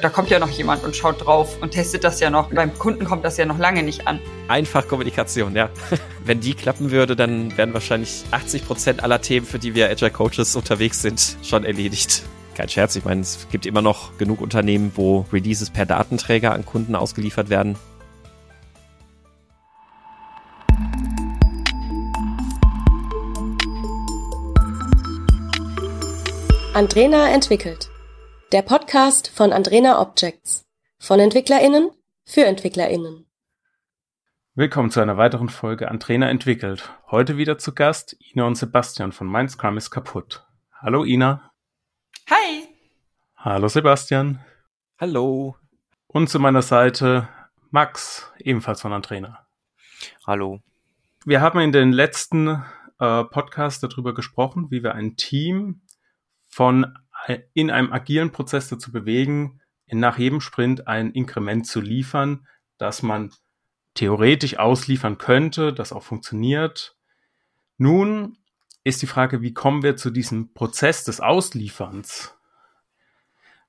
Da kommt ja noch jemand und schaut drauf und testet das ja noch. Beim Kunden kommt das ja noch lange nicht an. Einfach Kommunikation, ja. Wenn die klappen würde, dann wären wahrscheinlich 80 Prozent aller Themen, für die wir Agile Coaches unterwegs sind, schon erledigt. Kein Scherz, ich meine, es gibt immer noch genug Unternehmen, wo Releases per Datenträger an Kunden ausgeliefert werden. Andrena entwickelt. Der Podcast von Andrena Objects. Von EntwicklerInnen für EntwicklerInnen. Willkommen zu einer weiteren Folge Andrena entwickelt. Heute wieder zu Gast Ina und Sebastian von Mein Scrum ist kaputt. Hallo Ina. Hi. Hallo Sebastian. Hallo. Und zu meiner Seite Max, ebenfalls von Andrena. Hallo. Wir haben in den letzten äh, Podcasts darüber gesprochen, wie wir ein Team von in einem agilen Prozess dazu bewegen, nach jedem Sprint ein Inkrement zu liefern, das man theoretisch ausliefern könnte, das auch funktioniert. Nun ist die Frage, wie kommen wir zu diesem Prozess des Auslieferns?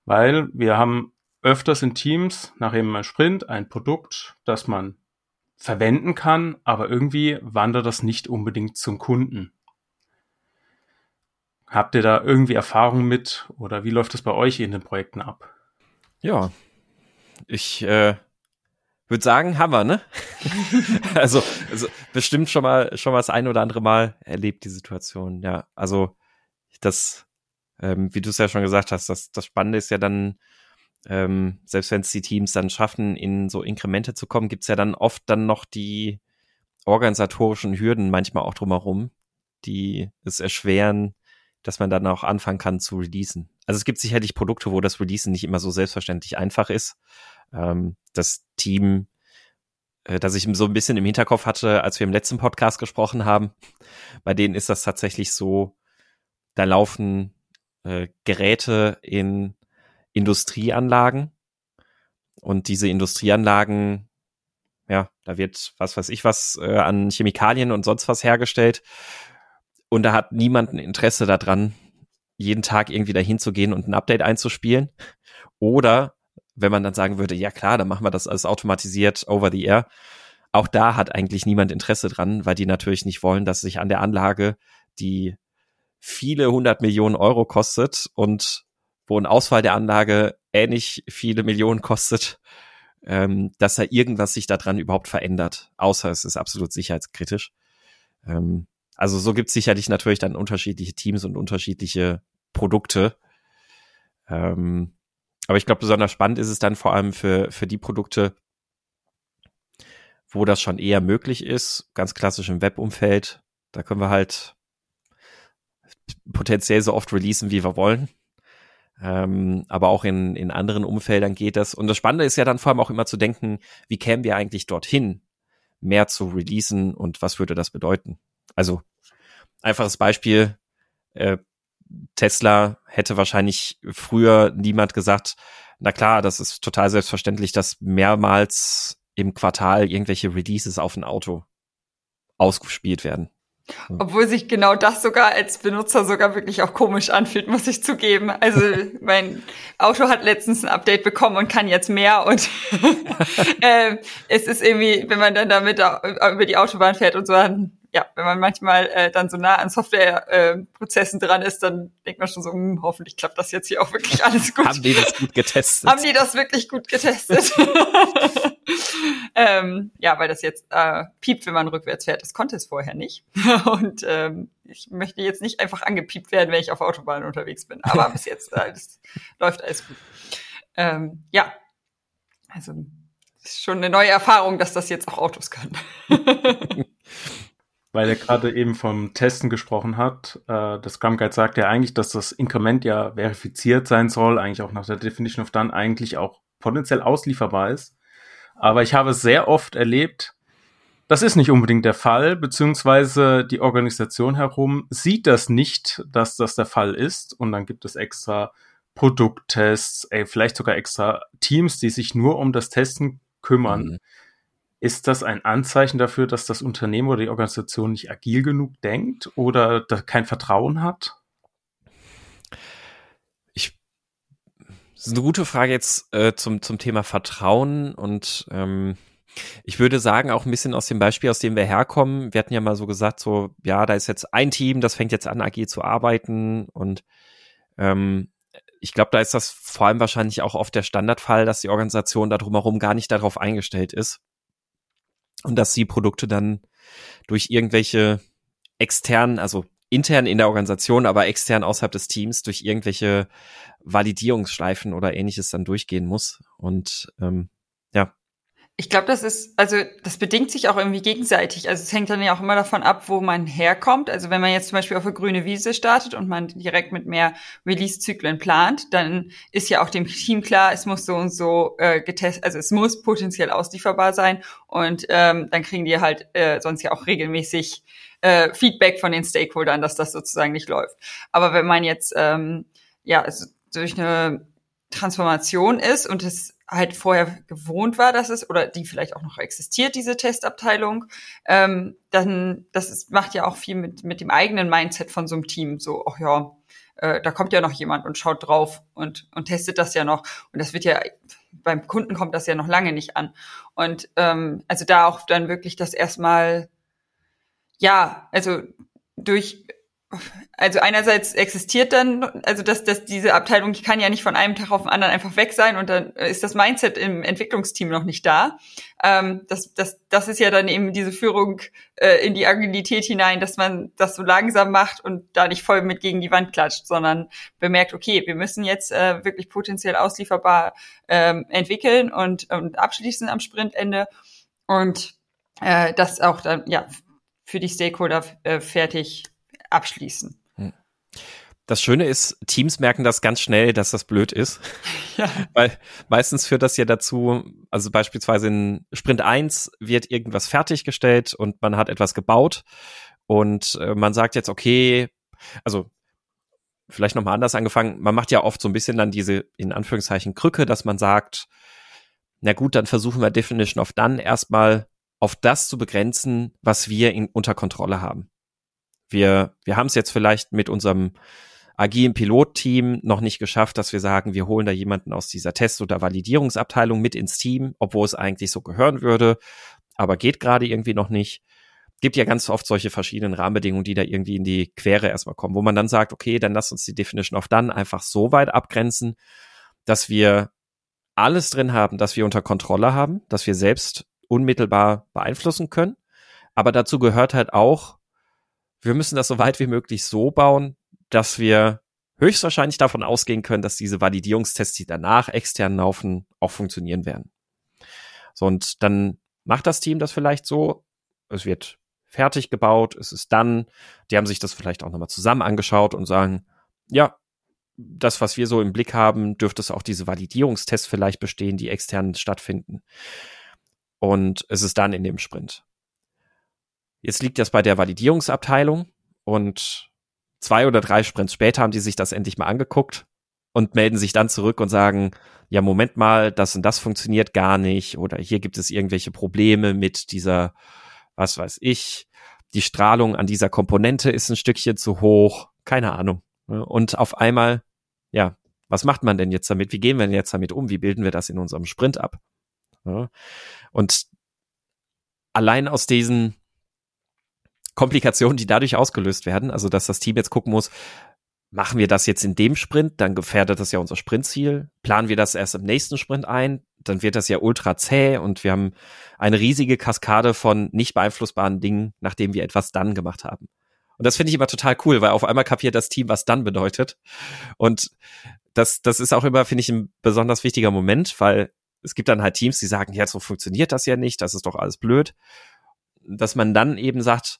Weil wir haben öfters in Teams nach jedem Sprint ein Produkt, das man verwenden kann, aber irgendwie wandert das nicht unbedingt zum Kunden. Habt ihr da irgendwie Erfahrung mit oder wie läuft das bei euch in den Projekten ab? Ja, ich äh, würde sagen, wir, ne? also, also bestimmt schon mal schon mal das ein oder andere Mal erlebt die Situation. Ja, also das, ähm, wie du es ja schon gesagt hast, das, das Spannende ist ja dann, ähm, selbst wenn es die Teams dann schaffen, in so Inkremente zu kommen, gibt's ja dann oft dann noch die organisatorischen Hürden manchmal auch drumherum, die es erschweren, dass man dann auch anfangen kann zu releasen. Also es gibt sicherlich Produkte, wo das Releasen nicht immer so selbstverständlich einfach ist. Ähm, das Team, äh, das ich so ein bisschen im Hinterkopf hatte, als wir im letzten Podcast gesprochen haben, bei denen ist das tatsächlich so, da laufen äh, Geräte in Industrieanlagen und diese Industrieanlagen ja, da wird was weiß ich was äh, an Chemikalien und sonst was hergestellt und da hat niemand ein Interesse daran, jeden Tag irgendwie dahin zu gehen und ein Update einzuspielen. Oder wenn man dann sagen würde, ja klar, dann machen wir das alles automatisiert over the air. Auch da hat eigentlich niemand Interesse dran, weil die natürlich nicht wollen, dass sich an der Anlage, die viele hundert Millionen Euro kostet und wo ein Ausfall der Anlage ähnlich viele Millionen kostet, ähm, dass da irgendwas sich daran überhaupt verändert. Außer es ist absolut sicherheitskritisch. Ähm, also so gibt es sicherlich natürlich dann unterschiedliche Teams und unterschiedliche Produkte. Ähm, aber ich glaube, besonders spannend ist es dann vor allem für, für die Produkte, wo das schon eher möglich ist, ganz klassisch im Webumfeld. Da können wir halt potenziell so oft releasen, wie wir wollen. Ähm, aber auch in, in anderen Umfeldern geht das. Und das Spannende ist ja dann vor allem auch immer zu denken, wie kämen wir eigentlich dorthin, mehr zu releasen und was würde das bedeuten? Also einfaches Beispiel, äh, Tesla hätte wahrscheinlich früher niemand gesagt, na klar, das ist total selbstverständlich, dass mehrmals im Quartal irgendwelche Releases auf ein Auto ausgespielt werden. Obwohl sich genau das sogar als Benutzer sogar wirklich auch komisch anfühlt, muss ich zugeben. Also mein Auto hat letztens ein Update bekommen und kann jetzt mehr und äh, es ist irgendwie, wenn man dann damit über die Autobahn fährt und so, dann ja, wenn man manchmal äh, dann so nah an Softwareprozessen äh, dran ist, dann denkt man schon so, hm, hoffentlich klappt das jetzt hier auch wirklich alles gut. Haben die das gut getestet? Haben die das wirklich gut getestet? ähm, ja, weil das jetzt äh, piept, wenn man rückwärts fährt. Das konnte es vorher nicht. Und ähm, ich möchte jetzt nicht einfach angepiept werden, wenn ich auf Autobahn unterwegs bin. Aber bis jetzt äh, läuft alles gut. Ähm, ja, also ist schon eine neue Erfahrung, dass das jetzt auch Autos können weil er gerade eben vom Testen gesprochen hat. Äh, das Scrum Guide sagt ja eigentlich, dass das Inkrement ja verifiziert sein soll, eigentlich auch nach der Definition of Done eigentlich auch potenziell auslieferbar ist. Aber ich habe sehr oft erlebt, das ist nicht unbedingt der Fall, beziehungsweise die Organisation herum sieht das nicht, dass das der Fall ist. Und dann gibt es extra Produkttests, ey, vielleicht sogar extra Teams, die sich nur um das Testen kümmern. Mhm. Ist das ein Anzeichen dafür, dass das Unternehmen oder die Organisation nicht agil genug denkt oder kein Vertrauen hat? Ich Das ist eine gute Frage jetzt äh, zum, zum Thema Vertrauen und ähm, ich würde sagen, auch ein bisschen aus dem Beispiel, aus dem wir herkommen. Wir hatten ja mal so gesagt, so, ja, da ist jetzt ein Team, das fängt jetzt an, agil zu arbeiten und ähm, ich glaube, da ist das vor allem wahrscheinlich auch oft der Standardfall, dass die Organisation da drumherum gar nicht darauf eingestellt ist und dass die Produkte dann durch irgendwelche externen, also intern in der Organisation, aber extern außerhalb des Teams durch irgendwelche Validierungsschleifen oder ähnliches dann durchgehen muss. Und ähm, ich glaube, das ist, also das bedingt sich auch irgendwie gegenseitig. Also es hängt dann ja auch immer davon ab, wo man herkommt. Also wenn man jetzt zum Beispiel auf eine grüne Wiese startet und man direkt mit mehr Release-Zyklen plant, dann ist ja auch dem Team klar, es muss so und so äh, getestet, also es muss potenziell auslieferbar sein und ähm, dann kriegen die halt äh, sonst ja auch regelmäßig äh, Feedback von den Stakeholdern, dass das sozusagen nicht läuft. Aber wenn man jetzt ähm, ja also durch eine Transformation ist und es halt vorher gewohnt war, dass es, oder die vielleicht auch noch existiert, diese Testabteilung, ähm, dann, das ist, macht ja auch viel mit, mit dem eigenen Mindset von so einem Team. So, ach ja, äh, da kommt ja noch jemand und schaut drauf und, und testet das ja noch. Und das wird ja, beim Kunden kommt das ja noch lange nicht an. Und ähm, also da auch dann wirklich das erstmal, ja, also durch also einerseits existiert dann, also dass, dass diese Abteilung die kann ja nicht von einem Tag auf den anderen einfach weg sein und dann ist das Mindset im Entwicklungsteam noch nicht da. Ähm, das, das, das ist ja dann eben diese Führung äh, in die Agilität hinein, dass man das so langsam macht und da nicht voll mit gegen die Wand klatscht, sondern bemerkt, okay, wir müssen jetzt äh, wirklich potenziell auslieferbar ähm, entwickeln und, und abschließen am Sprintende und äh, das auch dann ja für die Stakeholder äh, fertig abschließen. Hm. Das Schöne ist, Teams merken das ganz schnell, dass das blöd ist. Ja. Weil meistens führt das ja dazu, also beispielsweise in Sprint 1 wird irgendwas fertiggestellt und man hat etwas gebaut und äh, man sagt jetzt, okay, also vielleicht nochmal anders angefangen, man macht ja oft so ein bisschen dann diese, in Anführungszeichen, Krücke, dass man sagt, na gut, dann versuchen wir Definition of Done erstmal auf das zu begrenzen, was wir in, unter Kontrolle haben. Wir, wir haben es jetzt vielleicht mit unserem agilen Pilotteam noch nicht geschafft, dass wir sagen, wir holen da jemanden aus dieser Test- oder Validierungsabteilung mit ins Team, obwohl es eigentlich so gehören würde, aber geht gerade irgendwie noch nicht. Gibt ja ganz oft solche verschiedenen Rahmenbedingungen, die da irgendwie in die Quere erstmal kommen, wo man dann sagt, okay, dann lass uns die Definition of Done einfach so weit abgrenzen, dass wir alles drin haben, dass wir unter Kontrolle haben, dass wir selbst unmittelbar beeinflussen können. Aber dazu gehört halt auch, wir müssen das so weit wie möglich so bauen, dass wir höchstwahrscheinlich davon ausgehen können, dass diese Validierungstests, die danach extern laufen, auch funktionieren werden. So, und dann macht das Team das vielleicht so. Es wird fertig gebaut, es ist dann, die haben sich das vielleicht auch nochmal zusammen angeschaut und sagen, ja, das, was wir so im Blick haben, dürfte es auch diese Validierungstests vielleicht bestehen, die extern stattfinden. Und es ist dann in dem Sprint. Jetzt liegt das bei der Validierungsabteilung und zwei oder drei Sprints später haben die sich das endlich mal angeguckt und melden sich dann zurück und sagen, ja, Moment mal, das und das funktioniert gar nicht oder hier gibt es irgendwelche Probleme mit dieser, was weiß ich, die Strahlung an dieser Komponente ist ein Stückchen zu hoch, keine Ahnung. Und auf einmal, ja, was macht man denn jetzt damit? Wie gehen wir denn jetzt damit um? Wie bilden wir das in unserem Sprint ab? Und allein aus diesen Komplikationen, die dadurch ausgelöst werden. Also, dass das Team jetzt gucken muss, machen wir das jetzt in dem Sprint, dann gefährdet das ja unser Sprintziel. Planen wir das erst im nächsten Sprint ein, dann wird das ja ultra zäh und wir haben eine riesige Kaskade von nicht beeinflussbaren Dingen, nachdem wir etwas dann gemacht haben. Und das finde ich immer total cool, weil auf einmal kapiert das Team, was dann bedeutet. Und das, das ist auch immer, finde ich, ein besonders wichtiger Moment, weil es gibt dann halt Teams, die sagen, ja, so funktioniert das ja nicht, das ist doch alles blöd. Dass man dann eben sagt,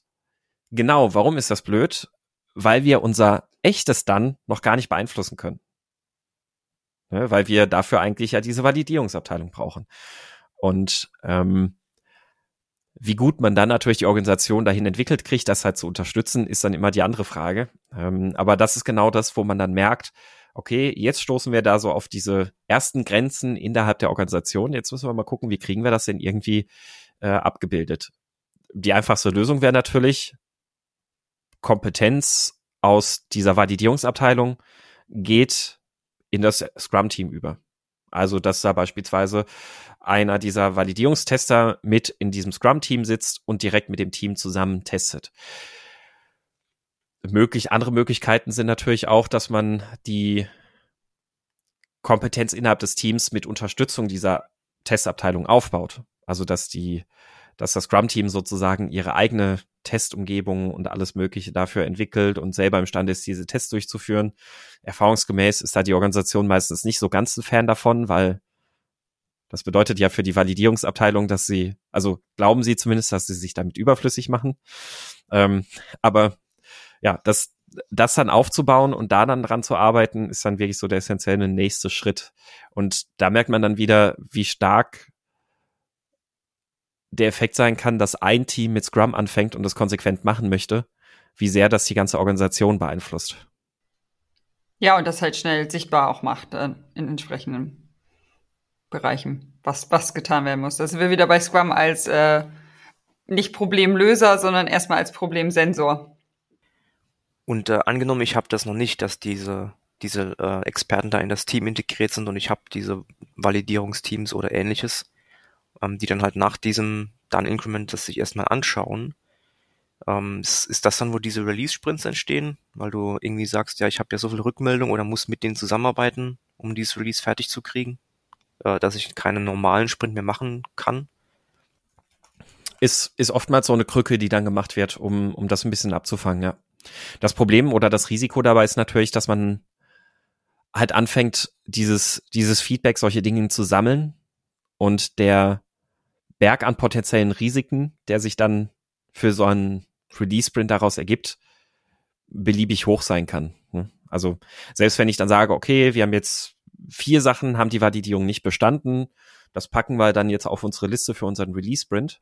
Genau, warum ist das blöd? Weil wir unser echtes dann noch gar nicht beeinflussen können. Ne, weil wir dafür eigentlich ja diese Validierungsabteilung brauchen. Und ähm, wie gut man dann natürlich die Organisation dahin entwickelt kriegt, das halt zu unterstützen, ist dann immer die andere Frage. Ähm, aber das ist genau das, wo man dann merkt, okay, jetzt stoßen wir da so auf diese ersten Grenzen innerhalb der Organisation. Jetzt müssen wir mal gucken, wie kriegen wir das denn irgendwie äh, abgebildet. Die einfachste Lösung wäre natürlich, Kompetenz aus dieser Validierungsabteilung geht in das Scrum-Team über. Also, dass da beispielsweise einer dieser Validierungstester mit in diesem Scrum-Team sitzt und direkt mit dem Team zusammen testet. Möglich, andere Möglichkeiten sind natürlich auch, dass man die Kompetenz innerhalb des Teams mit Unterstützung dieser Testabteilung aufbaut. Also, dass die, dass das Scrum-Team sozusagen ihre eigene Testumgebung und alles Mögliche dafür entwickelt und selber imstande ist, diese Tests durchzuführen. Erfahrungsgemäß ist da die Organisation meistens nicht so ganz ein Fan davon, weil das bedeutet ja für die Validierungsabteilung, dass sie, also glauben sie zumindest, dass sie sich damit überflüssig machen. Ähm, aber ja, das, das dann aufzubauen und da dann dran zu arbeiten, ist dann wirklich so der essentielle nächste Schritt. Und da merkt man dann wieder, wie stark der Effekt sein kann, dass ein Team mit Scrum anfängt und das konsequent machen möchte, wie sehr das die ganze Organisation beeinflusst. Ja, und das halt schnell sichtbar auch macht äh, in entsprechenden Bereichen, was, was getan werden muss. Da sind wir wieder bei Scrum als äh, nicht Problemlöser, sondern erstmal als Problemsensor. Und äh, angenommen, ich habe das noch nicht, dass diese, diese äh, Experten da in das Team integriert sind und ich habe diese Validierungsteams oder ähnliches ähm, die dann halt nach diesem Done-Increment das sich erstmal anschauen. Ähm, ist, ist das dann, wo diese Release-Sprints entstehen? Weil du irgendwie sagst, ja, ich habe ja so viel Rückmeldung oder muss mit denen zusammenarbeiten, um dieses Release fertig zu kriegen, äh, dass ich keinen normalen Sprint mehr machen kann? Ist, ist oftmals so eine Krücke, die dann gemacht wird, um, um das ein bisschen abzufangen, ja. Das Problem oder das Risiko dabei ist natürlich, dass man halt anfängt, dieses, dieses Feedback, solche Dinge zu sammeln und der Berg an potenziellen Risiken, der sich dann für so einen Release-Sprint daraus ergibt, beliebig hoch sein kann. Ne? Also selbst wenn ich dann sage, okay, wir haben jetzt vier Sachen, haben die Validierung nicht bestanden, das packen wir dann jetzt auf unsere Liste für unseren Release-Sprint.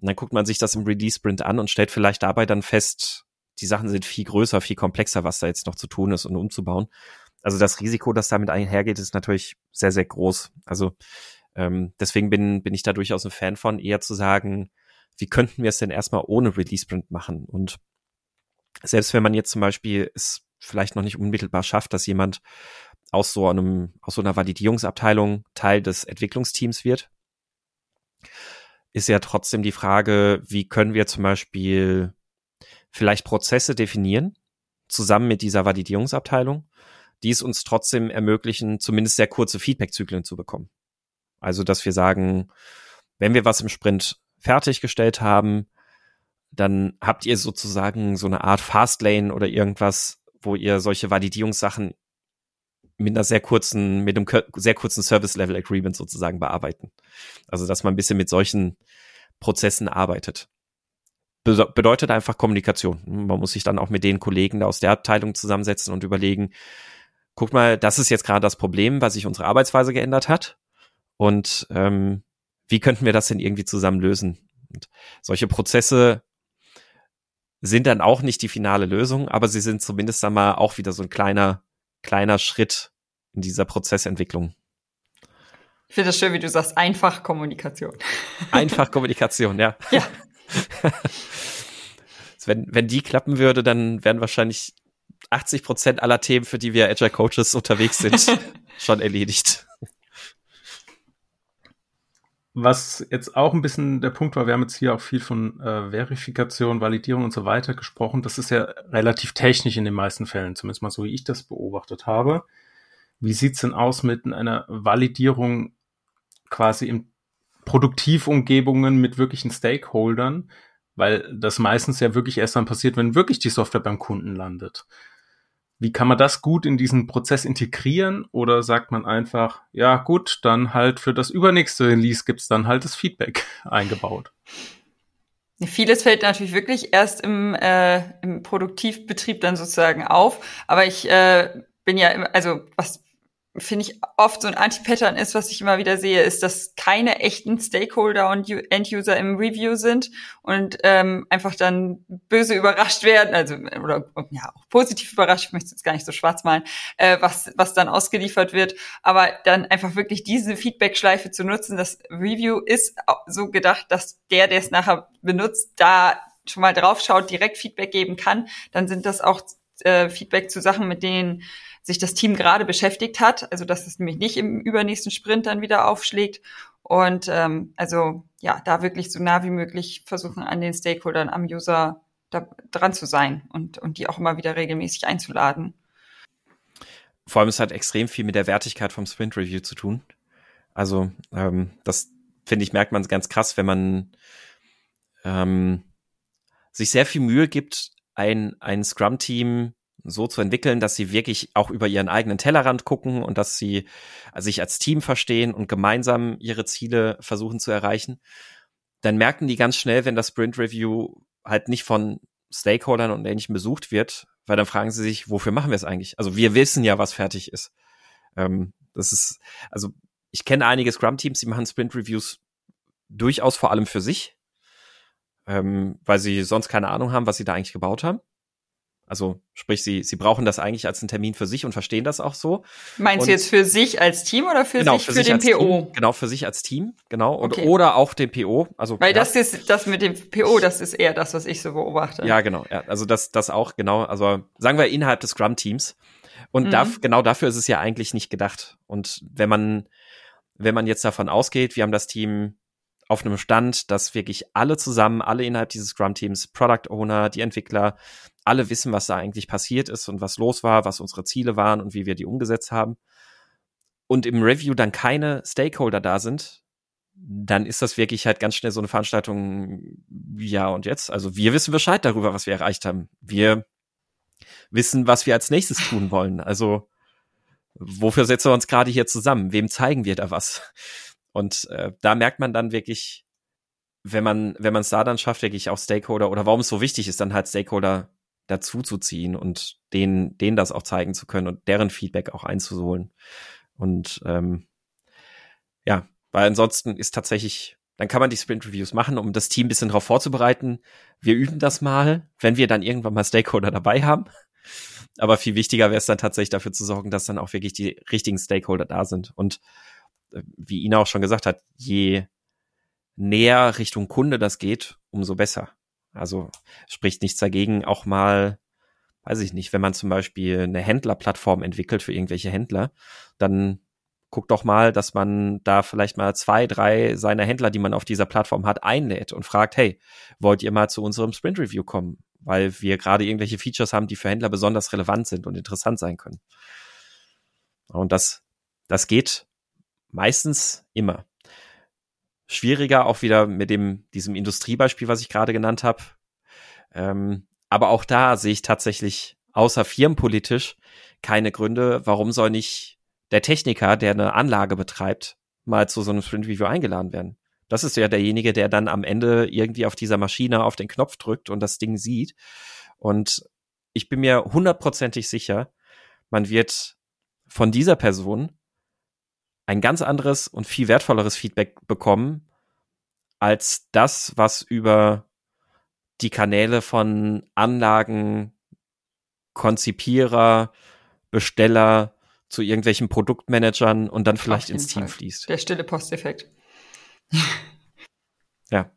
Und dann guckt man sich das im Release-Sprint an und stellt vielleicht dabei dann fest, die Sachen sind viel größer, viel komplexer, was da jetzt noch zu tun ist und umzubauen. Also das Risiko, das damit einhergeht, ist natürlich sehr, sehr groß. Also ähm, deswegen bin, bin ich da durchaus ein Fan von, eher zu sagen, wie könnten wir es denn erstmal ohne Release-Sprint machen? Und selbst wenn man jetzt zum Beispiel es vielleicht noch nicht unmittelbar schafft, dass jemand aus so einem, aus so einer Validierungsabteilung Teil des Entwicklungsteams wird, ist ja trotzdem die Frage, wie können wir zum Beispiel vielleicht Prozesse definieren, zusammen mit dieser Validierungsabteilung, die es uns trotzdem ermöglichen, zumindest sehr kurze Feedback-Zyklen zu bekommen. Also, dass wir sagen, wenn wir was im Sprint fertiggestellt haben, dann habt ihr sozusagen so eine Art Fastlane oder irgendwas, wo ihr solche Validierungssachen mit einer sehr kurzen, mit einem sehr kurzen Service Level Agreement sozusagen bearbeiten. Also, dass man ein bisschen mit solchen Prozessen arbeitet. Be bedeutet einfach Kommunikation. Man muss sich dann auch mit den Kollegen aus der Abteilung zusammensetzen und überlegen, guck mal, das ist jetzt gerade das Problem, weil sich unsere Arbeitsweise geändert hat. Und ähm, wie könnten wir das denn irgendwie zusammen lösen? Und solche Prozesse sind dann auch nicht die finale Lösung, aber sie sind zumindest einmal auch wieder so ein kleiner, kleiner Schritt in dieser Prozessentwicklung. Ich finde das schön, wie du sagst, einfach Kommunikation. Einfach Kommunikation, ja. Ja. wenn, wenn die klappen würde, dann wären wahrscheinlich 80 Prozent aller Themen, für die wir Agile Coaches unterwegs sind, schon erledigt. Was jetzt auch ein bisschen der Punkt war, wir haben jetzt hier auch viel von äh, Verifikation, Validierung und so weiter gesprochen. Das ist ja relativ technisch in den meisten Fällen, zumindest mal so, wie ich das beobachtet habe. Wie sieht's denn aus mit einer Validierung quasi in Produktivumgebungen mit wirklichen Stakeholdern? Weil das meistens ja wirklich erst dann passiert, wenn wirklich die Software beim Kunden landet. Wie kann man das gut in diesen Prozess integrieren? Oder sagt man einfach, ja gut, dann halt für das übernächste Release gibt's dann halt das Feedback eingebaut? Vieles fällt natürlich wirklich erst im, äh, im Produktivbetrieb dann sozusagen auf. Aber ich äh, bin ja, also was finde ich, oft so ein Anti-Pattern ist, was ich immer wieder sehe, ist, dass keine echten Stakeholder und End-User im Review sind und ähm, einfach dann böse überrascht werden, also oder ja auch positiv überrascht, ich möchte jetzt gar nicht so schwarz malen, äh, was, was dann ausgeliefert wird, aber dann einfach wirklich diese Feedback-Schleife zu nutzen. Das Review ist so gedacht, dass der, der es nachher benutzt, da schon mal drauf schaut, direkt Feedback geben kann. Dann sind das auch äh, Feedback zu Sachen, mit denen sich das Team gerade beschäftigt hat, also dass es nämlich nicht im übernächsten Sprint dann wieder aufschlägt. Und ähm, also ja, da wirklich so nah wie möglich versuchen, an den Stakeholdern, am User da dran zu sein und, und die auch immer wieder regelmäßig einzuladen. Vor allem, es hat extrem viel mit der Wertigkeit vom Sprint Review zu tun. Also, ähm, das finde ich, merkt man ganz krass, wenn man ähm, sich sehr viel Mühe gibt, ein, ein Scrum-Team so zu entwickeln, dass sie wirklich auch über ihren eigenen Tellerrand gucken und dass sie sich als Team verstehen und gemeinsam ihre Ziele versuchen zu erreichen, dann merken die ganz schnell, wenn das Sprint Review halt nicht von Stakeholdern und ähnlichem besucht wird, weil dann fragen sie sich, wofür machen wir es eigentlich? Also wir wissen ja, was fertig ist. Ähm, das ist, also ich kenne einige Scrum-Teams, die machen Sprint-Reviews durchaus vor allem für sich, ähm, weil sie sonst keine Ahnung haben, was sie da eigentlich gebaut haben. Also sprich, sie, sie brauchen das eigentlich als einen Termin für sich und verstehen das auch so. Meinst und, du jetzt für sich als Team oder für genau, sich für, für sich den PO? Team, genau, für sich als Team, genau. Und, okay. Oder auch den PO. Also, Weil ja. das ist das mit dem PO, das ist eher das, was ich so beobachte. Ja, genau. Ja, also das, das auch, genau. Also sagen wir innerhalb des Scrum-Teams. Und mhm. da, genau dafür ist es ja eigentlich nicht gedacht. Und wenn man, wenn man jetzt davon ausgeht, wir haben das Team auf einem Stand, dass wirklich alle zusammen, alle innerhalb dieses Scrum-Teams, Product Owner, die Entwickler, alle wissen, was da eigentlich passiert ist und was los war, was unsere Ziele waren und wie wir die umgesetzt haben. Und im Review dann keine Stakeholder da sind, dann ist das wirklich halt ganz schnell so eine Veranstaltung, ja und jetzt. Also wir wissen Bescheid darüber, was wir erreicht haben. Wir wissen, was wir als nächstes tun wollen. Also wofür setzen wir uns gerade hier zusammen? Wem zeigen wir da was? Und äh, da merkt man dann wirklich, wenn man, wenn man es da dann schafft, wirklich auch Stakeholder oder warum es so wichtig ist, dann halt Stakeholder dazu zu ziehen und denen, denen das auch zeigen zu können und deren Feedback auch einzuholen. Und ähm, ja, weil ansonsten ist tatsächlich, dann kann man die Sprint Reviews machen, um das Team ein bisschen darauf vorzubereiten. Wir üben das mal, wenn wir dann irgendwann mal Stakeholder dabei haben. Aber viel wichtiger wäre es dann tatsächlich dafür zu sorgen, dass dann auch wirklich die richtigen Stakeholder da sind. Und wie Ina auch schon gesagt hat, je näher Richtung Kunde das geht, umso besser. Also spricht nichts dagegen, auch mal, weiß ich nicht, wenn man zum Beispiel eine Händlerplattform entwickelt für irgendwelche Händler, dann guckt doch mal, dass man da vielleicht mal zwei, drei seiner Händler, die man auf dieser Plattform hat, einlädt und fragt, hey, wollt ihr mal zu unserem Sprint Review kommen? Weil wir gerade irgendwelche Features haben, die für Händler besonders relevant sind und interessant sein können. Und das, das geht meistens immer. Schwieriger auch wieder mit dem, diesem Industriebeispiel, was ich gerade genannt habe. Ähm, aber auch da sehe ich tatsächlich außer firmenpolitisch keine Gründe, warum soll nicht der Techniker, der eine Anlage betreibt, mal zu so einem Sprint Review eingeladen werden. Das ist ja derjenige, der dann am Ende irgendwie auf dieser Maschine auf den Knopf drückt und das Ding sieht. Und ich bin mir hundertprozentig sicher, man wird von dieser Person ein ganz anderes und viel wertvolleres Feedback bekommen als das, was über die Kanäle von Anlagen, Konzipierer, Besteller zu irgendwelchen Produktmanagern und dann vielleicht ins Team Fall. fließt. Der stille Posteffekt. ja.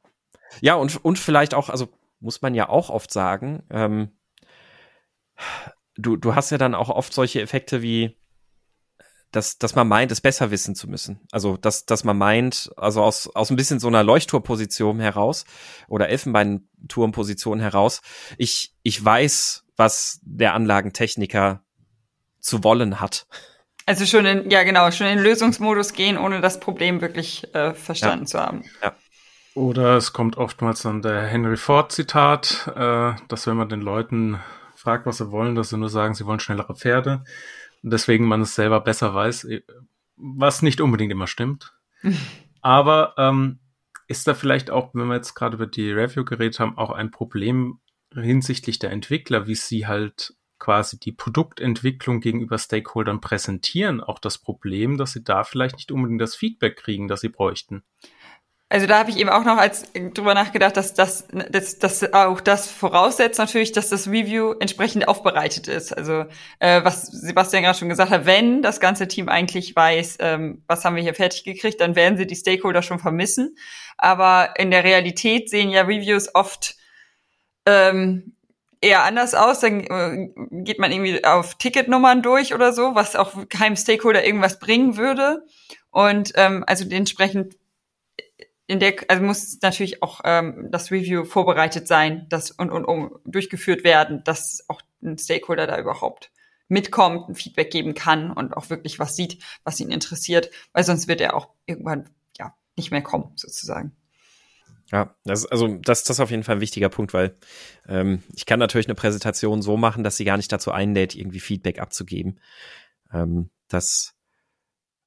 Ja, und, und vielleicht auch, also muss man ja auch oft sagen, ähm, du, du hast ja dann auch oft solche Effekte wie, dass, dass man meint, es besser wissen zu müssen. Also, dass, dass man meint, also aus, aus ein bisschen so einer Leuchtturposition heraus oder Elfenbeinturmposition heraus, ich, ich weiß, was der Anlagentechniker zu wollen hat. Also schon in, ja genau, schon in Lösungsmodus gehen, ohne das Problem wirklich äh, verstanden ja. zu haben. Ja. Oder es kommt oftmals dann der Henry Ford Zitat, äh, dass wenn man den Leuten fragt, was sie wollen, dass sie nur sagen, sie wollen schnellere Pferde deswegen man es selber besser weiß, äh, was nicht unbedingt immer stimmt. Aber ähm, ist da vielleicht auch, wenn wir jetzt gerade über die Review geredet haben, auch ein Problem hinsichtlich der Entwickler, wie sie halt quasi die Produktentwicklung gegenüber Stakeholdern präsentieren, auch das Problem, dass sie da vielleicht nicht unbedingt das Feedback kriegen, das sie bräuchten. Also da habe ich eben auch noch als drüber nachgedacht, dass das, dass, dass auch das voraussetzt natürlich, dass das Review entsprechend aufbereitet ist. Also äh, was Sebastian gerade schon gesagt hat, wenn das ganze Team eigentlich weiß, ähm, was haben wir hier fertig gekriegt, dann werden sie die Stakeholder schon vermissen. Aber in der Realität sehen ja Reviews oft ähm, eher anders aus. Dann äh, geht man irgendwie auf Ticketnummern durch oder so, was auch keinem Stakeholder irgendwas bringen würde. Und ähm, also entsprechend in der, also muss natürlich auch ähm, das Review vorbereitet sein, das und, und um durchgeführt werden, dass auch ein Stakeholder da überhaupt mitkommt, ein Feedback geben kann und auch wirklich was sieht, was ihn interessiert, weil sonst wird er auch irgendwann ja nicht mehr kommen, sozusagen. Ja, das, also das, das ist auf jeden Fall ein wichtiger Punkt, weil ähm, ich kann natürlich eine Präsentation so machen, dass sie gar nicht dazu einlädt, irgendwie Feedback abzugeben. Ähm, das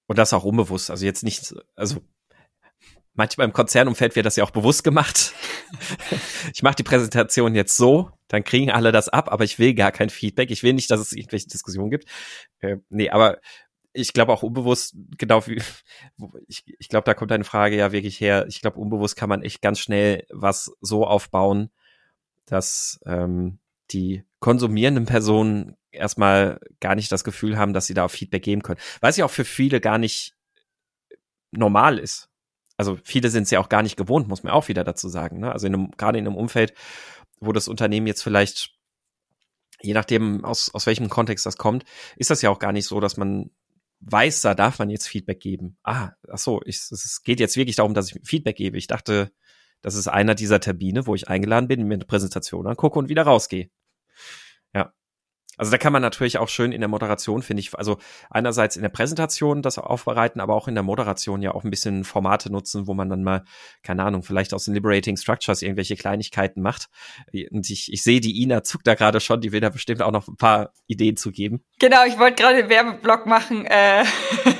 und das auch unbewusst. Also jetzt nicht, also manchmal im Konzernumfeld wird das ja auch bewusst gemacht. ich mache die Präsentation jetzt so, dann kriegen alle das ab, aber ich will gar kein Feedback. Ich will nicht, dass es irgendwelche Diskussionen gibt. Äh, nee, aber ich glaube auch unbewusst, genau wie, ich, ich glaube, da kommt deine Frage ja wirklich her. Ich glaube, unbewusst kann man echt ganz schnell was so aufbauen, dass ähm, die konsumierenden Personen erstmal gar nicht das Gefühl haben, dass sie da auf Feedback geben können. Weil ja auch für viele gar nicht normal ist. Also viele sind es ja auch gar nicht gewohnt, muss man auch wieder dazu sagen. Ne? Also in einem, gerade in einem Umfeld, wo das Unternehmen jetzt vielleicht, je nachdem aus, aus welchem Kontext das kommt, ist das ja auch gar nicht so, dass man weiß, da darf man jetzt Feedback geben. Ah, ach so, es geht jetzt wirklich darum, dass ich Feedback gebe. Ich dachte, das ist einer dieser Termine, wo ich eingeladen bin, mir eine Präsentation angucke und wieder rausgehe. Also da kann man natürlich auch schön in der Moderation, finde ich, also einerseits in der Präsentation das aufbereiten, aber auch in der Moderation ja auch ein bisschen Formate nutzen, wo man dann mal, keine Ahnung, vielleicht aus den Liberating Structures irgendwelche Kleinigkeiten macht. Und ich, ich sehe, die Ina zuckt da gerade schon, die will da bestimmt auch noch ein paar Ideen zu geben. Genau, ich wollte gerade Werbeblock machen äh,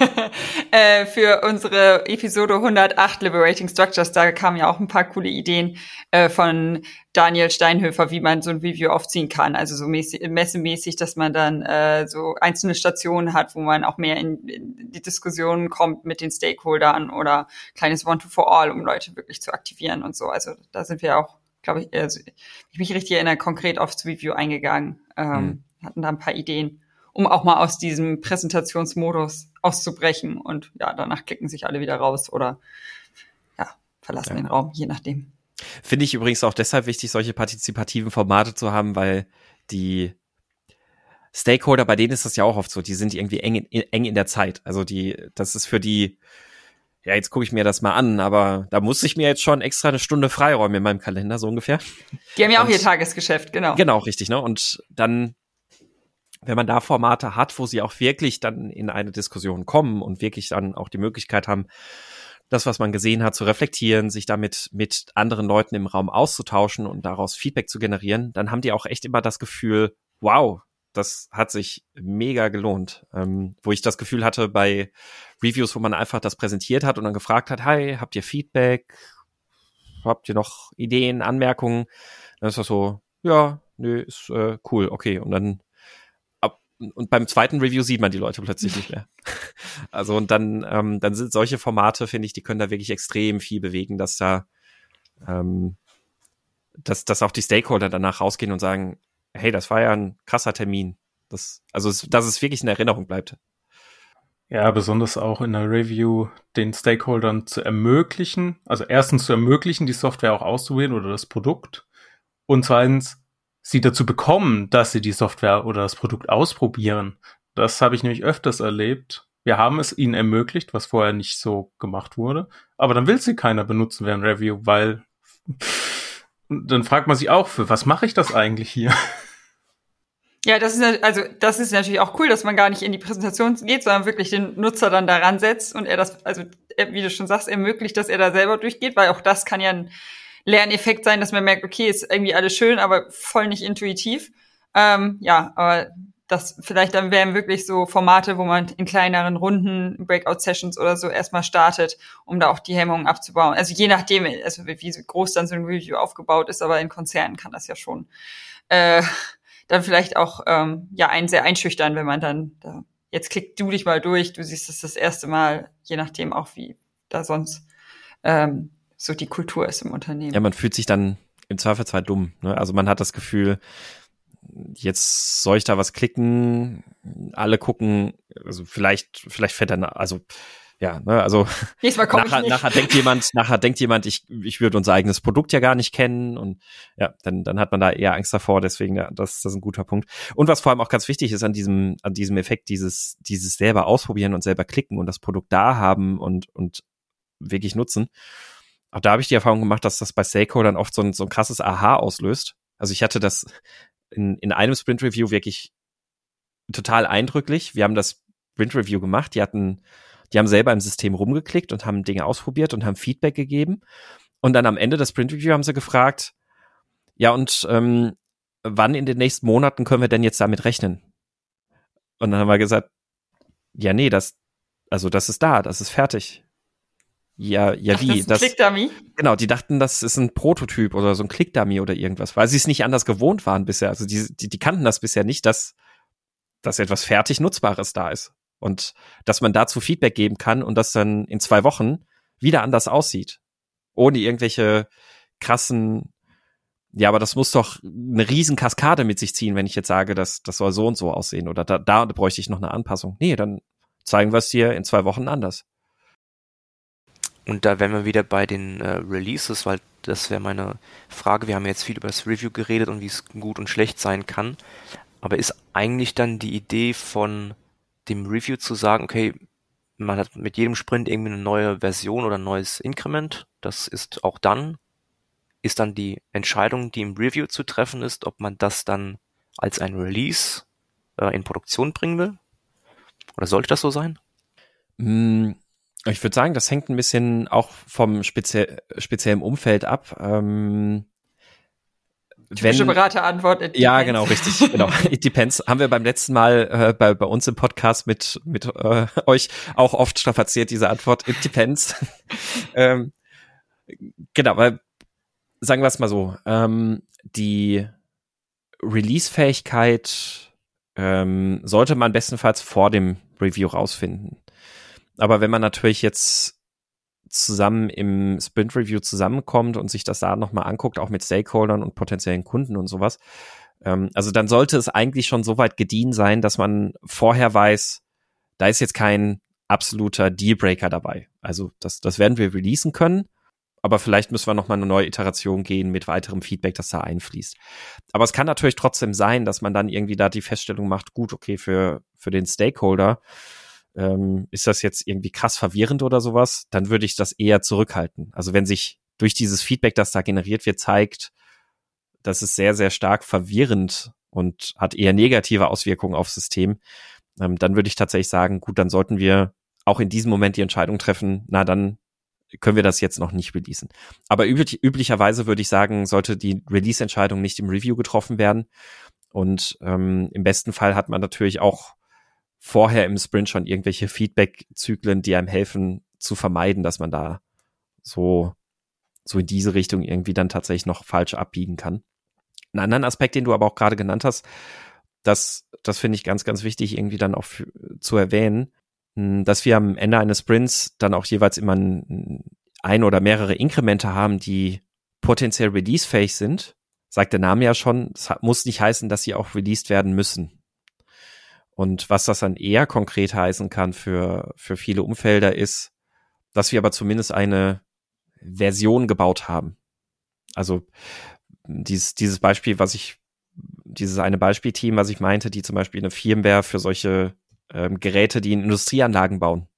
äh, für unsere Episode 108 Liberating Structures. Da kamen ja auch ein paar coole Ideen äh, von Daniel Steinhöfer, wie man so ein Review aufziehen kann. Also so mäßig, messemäßig, dass man dann äh, so einzelne Stationen hat, wo man auch mehr in, in die Diskussion kommt mit den Stakeholdern oder kleines One-to-for-all, um Leute wirklich zu aktivieren und so. Also da sind wir auch, glaube ich, also, ich mich richtig erinnere, konkret aufs Review eingegangen. Ähm, mhm. Hatten da ein paar Ideen, um auch mal aus diesem Präsentationsmodus auszubrechen. Und ja, danach klicken sich alle wieder raus oder ja, verlassen ja. den Raum, je nachdem. Finde ich übrigens auch deshalb wichtig, solche partizipativen Formate zu haben, weil die Stakeholder, bei denen ist das ja auch oft so, die sind irgendwie eng in, eng in der Zeit. Also die, das ist für die, ja, jetzt gucke ich mir das mal an, aber da muss ich mir jetzt schon extra eine Stunde freiräumen in meinem Kalender, so ungefähr. Die haben ja auch Und, ihr Tagesgeschäft, genau. Genau, richtig, ne? Und dann, wenn man da Formate hat, wo sie auch wirklich dann in eine Diskussion kommen und wirklich dann auch die Möglichkeit haben, das, was man gesehen hat, zu reflektieren, sich damit mit anderen Leuten im Raum auszutauschen und daraus Feedback zu generieren, dann haben die auch echt immer das Gefühl, wow, das hat sich mega gelohnt. Ähm, wo ich das Gefühl hatte bei Reviews, wo man einfach das präsentiert hat und dann gefragt hat, hi, habt ihr Feedback? Habt ihr noch Ideen, Anmerkungen? Dann ist das so, ja, nö, ist äh, cool, okay. Und dann und beim zweiten Review sieht man die Leute plötzlich nicht mehr. Also und dann, ähm, dann sind solche Formate, finde ich, die können da wirklich extrem viel bewegen, dass da, ähm, dass, dass auch die Stakeholder danach rausgehen und sagen, hey, das war ja ein krasser Termin. Das, also dass es wirklich in Erinnerung bleibt. Ja, besonders auch in der Review den Stakeholdern zu ermöglichen, also erstens zu ermöglichen, die Software auch auszuwählen oder das Produkt und zweitens sie dazu bekommen, dass sie die Software oder das Produkt ausprobieren. Das habe ich nämlich öfters erlebt. Wir haben es ihnen ermöglicht, was vorher nicht so gemacht wurde. Aber dann will sie keiner benutzen während Review, weil dann fragt man sich auch, für was mache ich das eigentlich hier? Ja, das ist also das ist natürlich auch cool, dass man gar nicht in die Präsentation geht, sondern wirklich den Nutzer dann daran setzt und er das, also wie du schon sagst, ermöglicht, dass er da selber durchgeht, weil auch das kann ja ein Lerneffekt sein, dass man merkt, okay, ist irgendwie alles schön, aber voll nicht intuitiv. Ähm, ja, aber das vielleicht dann wären wirklich so Formate, wo man in kleineren Runden, Breakout-Sessions oder so erstmal startet, um da auch die Hemmungen abzubauen. Also je nachdem, also wie groß dann so ein Review aufgebaut ist, aber in Konzernen kann das ja schon äh, dann vielleicht auch ähm, ja einen sehr einschüchtern, wenn man dann da, jetzt klick du dich mal durch, du siehst es das erste Mal, je nachdem auch wie da sonst ähm, so die Kultur ist im Unternehmen. Ja, man fühlt sich dann im Zweifelsfall dumm. Ne? Also man hat das Gefühl, jetzt soll ich da was klicken, alle gucken, also vielleicht, vielleicht fällt dann, also ja, ne, also nachher, nachher denkt jemand, nachher denkt jemand, ich, ich würde unser eigenes Produkt ja gar nicht kennen und ja, dann, dann hat man da eher Angst davor, deswegen, ja, das, das ist ein guter Punkt. Und was vor allem auch ganz wichtig ist an diesem, an diesem Effekt, dieses, dieses selber ausprobieren und selber klicken und das Produkt da haben und, und wirklich nutzen. Auch da habe ich die Erfahrung gemacht, dass das bei Stakeholdern oft so ein, so ein krasses Aha auslöst. Also ich hatte das in, in einem Sprint Review wirklich total eindrücklich. Wir haben das Sprint Review gemacht. Die hatten, die haben selber im System rumgeklickt und haben Dinge ausprobiert und haben Feedback gegeben. Und dann am Ende des Sprint Review haben sie gefragt, ja, und ähm, wann in den nächsten Monaten können wir denn jetzt damit rechnen? Und dann haben wir gesagt, ja, nee, das, also das ist da, das ist fertig. Ja, ja, Ach, wie? Das ist ein das, Clickdummy. Genau, die dachten, das ist ein Prototyp oder so ein Clickdummy oder irgendwas, weil sie es nicht anders gewohnt waren bisher. Also die, die, die kannten das bisher nicht, dass, dass etwas fertig Nutzbares da ist. Und dass man dazu Feedback geben kann und das dann in zwei Wochen wieder anders aussieht. Ohne irgendwelche krassen, ja, aber das muss doch eine riesen Kaskade mit sich ziehen, wenn ich jetzt sage, dass das soll so und so aussehen oder da, da bräuchte ich noch eine Anpassung. Nee, dann zeigen wir es dir in zwei Wochen anders. Und da wären wir wieder bei den äh, Releases, weil das wäre meine Frage. Wir haben jetzt viel über das Review geredet und wie es gut und schlecht sein kann. Aber ist eigentlich dann die Idee von dem Review zu sagen, okay, man hat mit jedem Sprint irgendwie eine neue Version oder ein neues Increment. Das ist auch dann, ist dann die Entscheidung, die im Review zu treffen ist, ob man das dann als ein Release äh, in Produktion bringen will? Oder sollte das so sein? Mm, Ich würde sagen, das hängt ein bisschen auch vom spezie speziellen Umfeld ab. Ähm, Typische Beraterantwort. it ja, genau, richtig. Genau. It depends. Haben wir beim letzten Mal äh, bei, bei uns im Podcast mit, mit äh, euch auch oft strapaziert, diese Antwort. It depends. ähm, genau, weil sagen wir es mal so, ähm, die Release-Fähigkeit ähm, sollte man bestenfalls vor dem Review rausfinden. Aber wenn man natürlich jetzt zusammen im Sprint Review zusammenkommt und sich das da nochmal anguckt, auch mit Stakeholdern und potenziellen Kunden und sowas, ähm, also dann sollte es eigentlich schon so weit gediehen sein, dass man vorher weiß, da ist jetzt kein absoluter Dealbreaker dabei. Also das, das werden wir releasen können, aber vielleicht müssen wir nochmal eine neue Iteration gehen mit weiterem Feedback, das da einfließt. Aber es kann natürlich trotzdem sein, dass man dann irgendwie da die Feststellung macht, gut, okay, für, für den Stakeholder ähm, ist das jetzt irgendwie krass verwirrend oder sowas, dann würde ich das eher zurückhalten. Also wenn sich durch dieses Feedback, das da generiert wird, zeigt, das ist sehr, sehr stark verwirrend und hat eher negative Auswirkungen aufs System, ähm, dann würde ich tatsächlich sagen, gut, dann sollten wir auch in diesem Moment die Entscheidung treffen, na dann können wir das jetzt noch nicht releasen. Aber üblich, üblicherweise würde ich sagen, sollte die Release-Entscheidung nicht im Review getroffen werden. Und ähm, im besten Fall hat man natürlich auch vorher im Sprint schon irgendwelche Feedback-Zyklen, die einem helfen zu vermeiden, dass man da so, so in diese Richtung irgendwie dann tatsächlich noch falsch abbiegen kann. Einen anderen Aspekt, den du aber auch gerade genannt hast, das, das finde ich ganz, ganz wichtig, irgendwie dann auch zu erwähnen, hm, dass wir am Ende eines Sprints dann auch jeweils immer ein, ein oder mehrere Inkremente haben, die potenziell releasefähig sind. Sagt der Name ja schon, es muss nicht heißen, dass sie auch released werden müssen. Und was das dann eher konkret heißen kann für, für viele Umfelder ist, dass wir aber zumindest eine Version gebaut haben. Also dieses, dieses Beispiel, was ich, dieses eine Beispielteam, was ich meinte, die zum Beispiel eine Firmware für solche ähm, Geräte, die in Industrieanlagen bauen.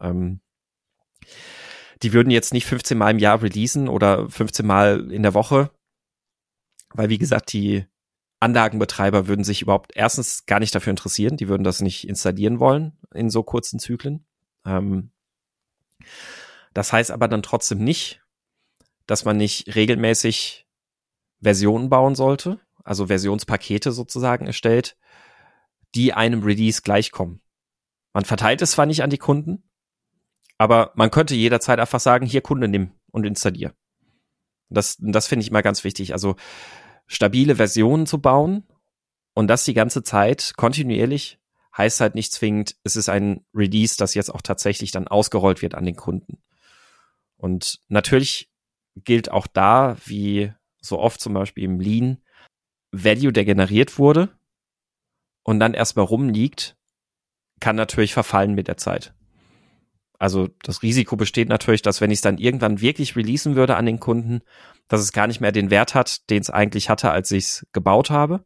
Ähm, die würden jetzt nicht 15 Mal im Jahr releasen oder 15 Mal in der Woche, weil wie gesagt, die Anlagenbetreiber würden sich überhaupt erstens gar nicht dafür interessieren, die würden das nicht installieren wollen in so kurzen Zyklen. Ähm, das heißt aber dann trotzdem nicht, dass man nicht regelmäßig Versionen bauen sollte, also Versionspakete sozusagen erstellt, die einem Release gleichkommen. Man verteilt es zwar nicht an die Kunden, aber man könnte jederzeit einfach sagen, hier Kunde nimm und installier. Das, das finde ich mal ganz wichtig. Also stabile Versionen zu bauen und das die ganze Zeit kontinuierlich heißt halt nicht zwingend, es ist ein Release, das jetzt auch tatsächlich dann ausgerollt wird an den Kunden. Und natürlich gilt auch da, wie so oft zum Beispiel im Lean, Value, der generiert wurde und dann erstmal rumliegt, kann natürlich verfallen mit der Zeit. Also das Risiko besteht natürlich, dass wenn ich es dann irgendwann wirklich releasen würde an den Kunden, dass es gar nicht mehr den Wert hat, den es eigentlich hatte, als ich es gebaut habe.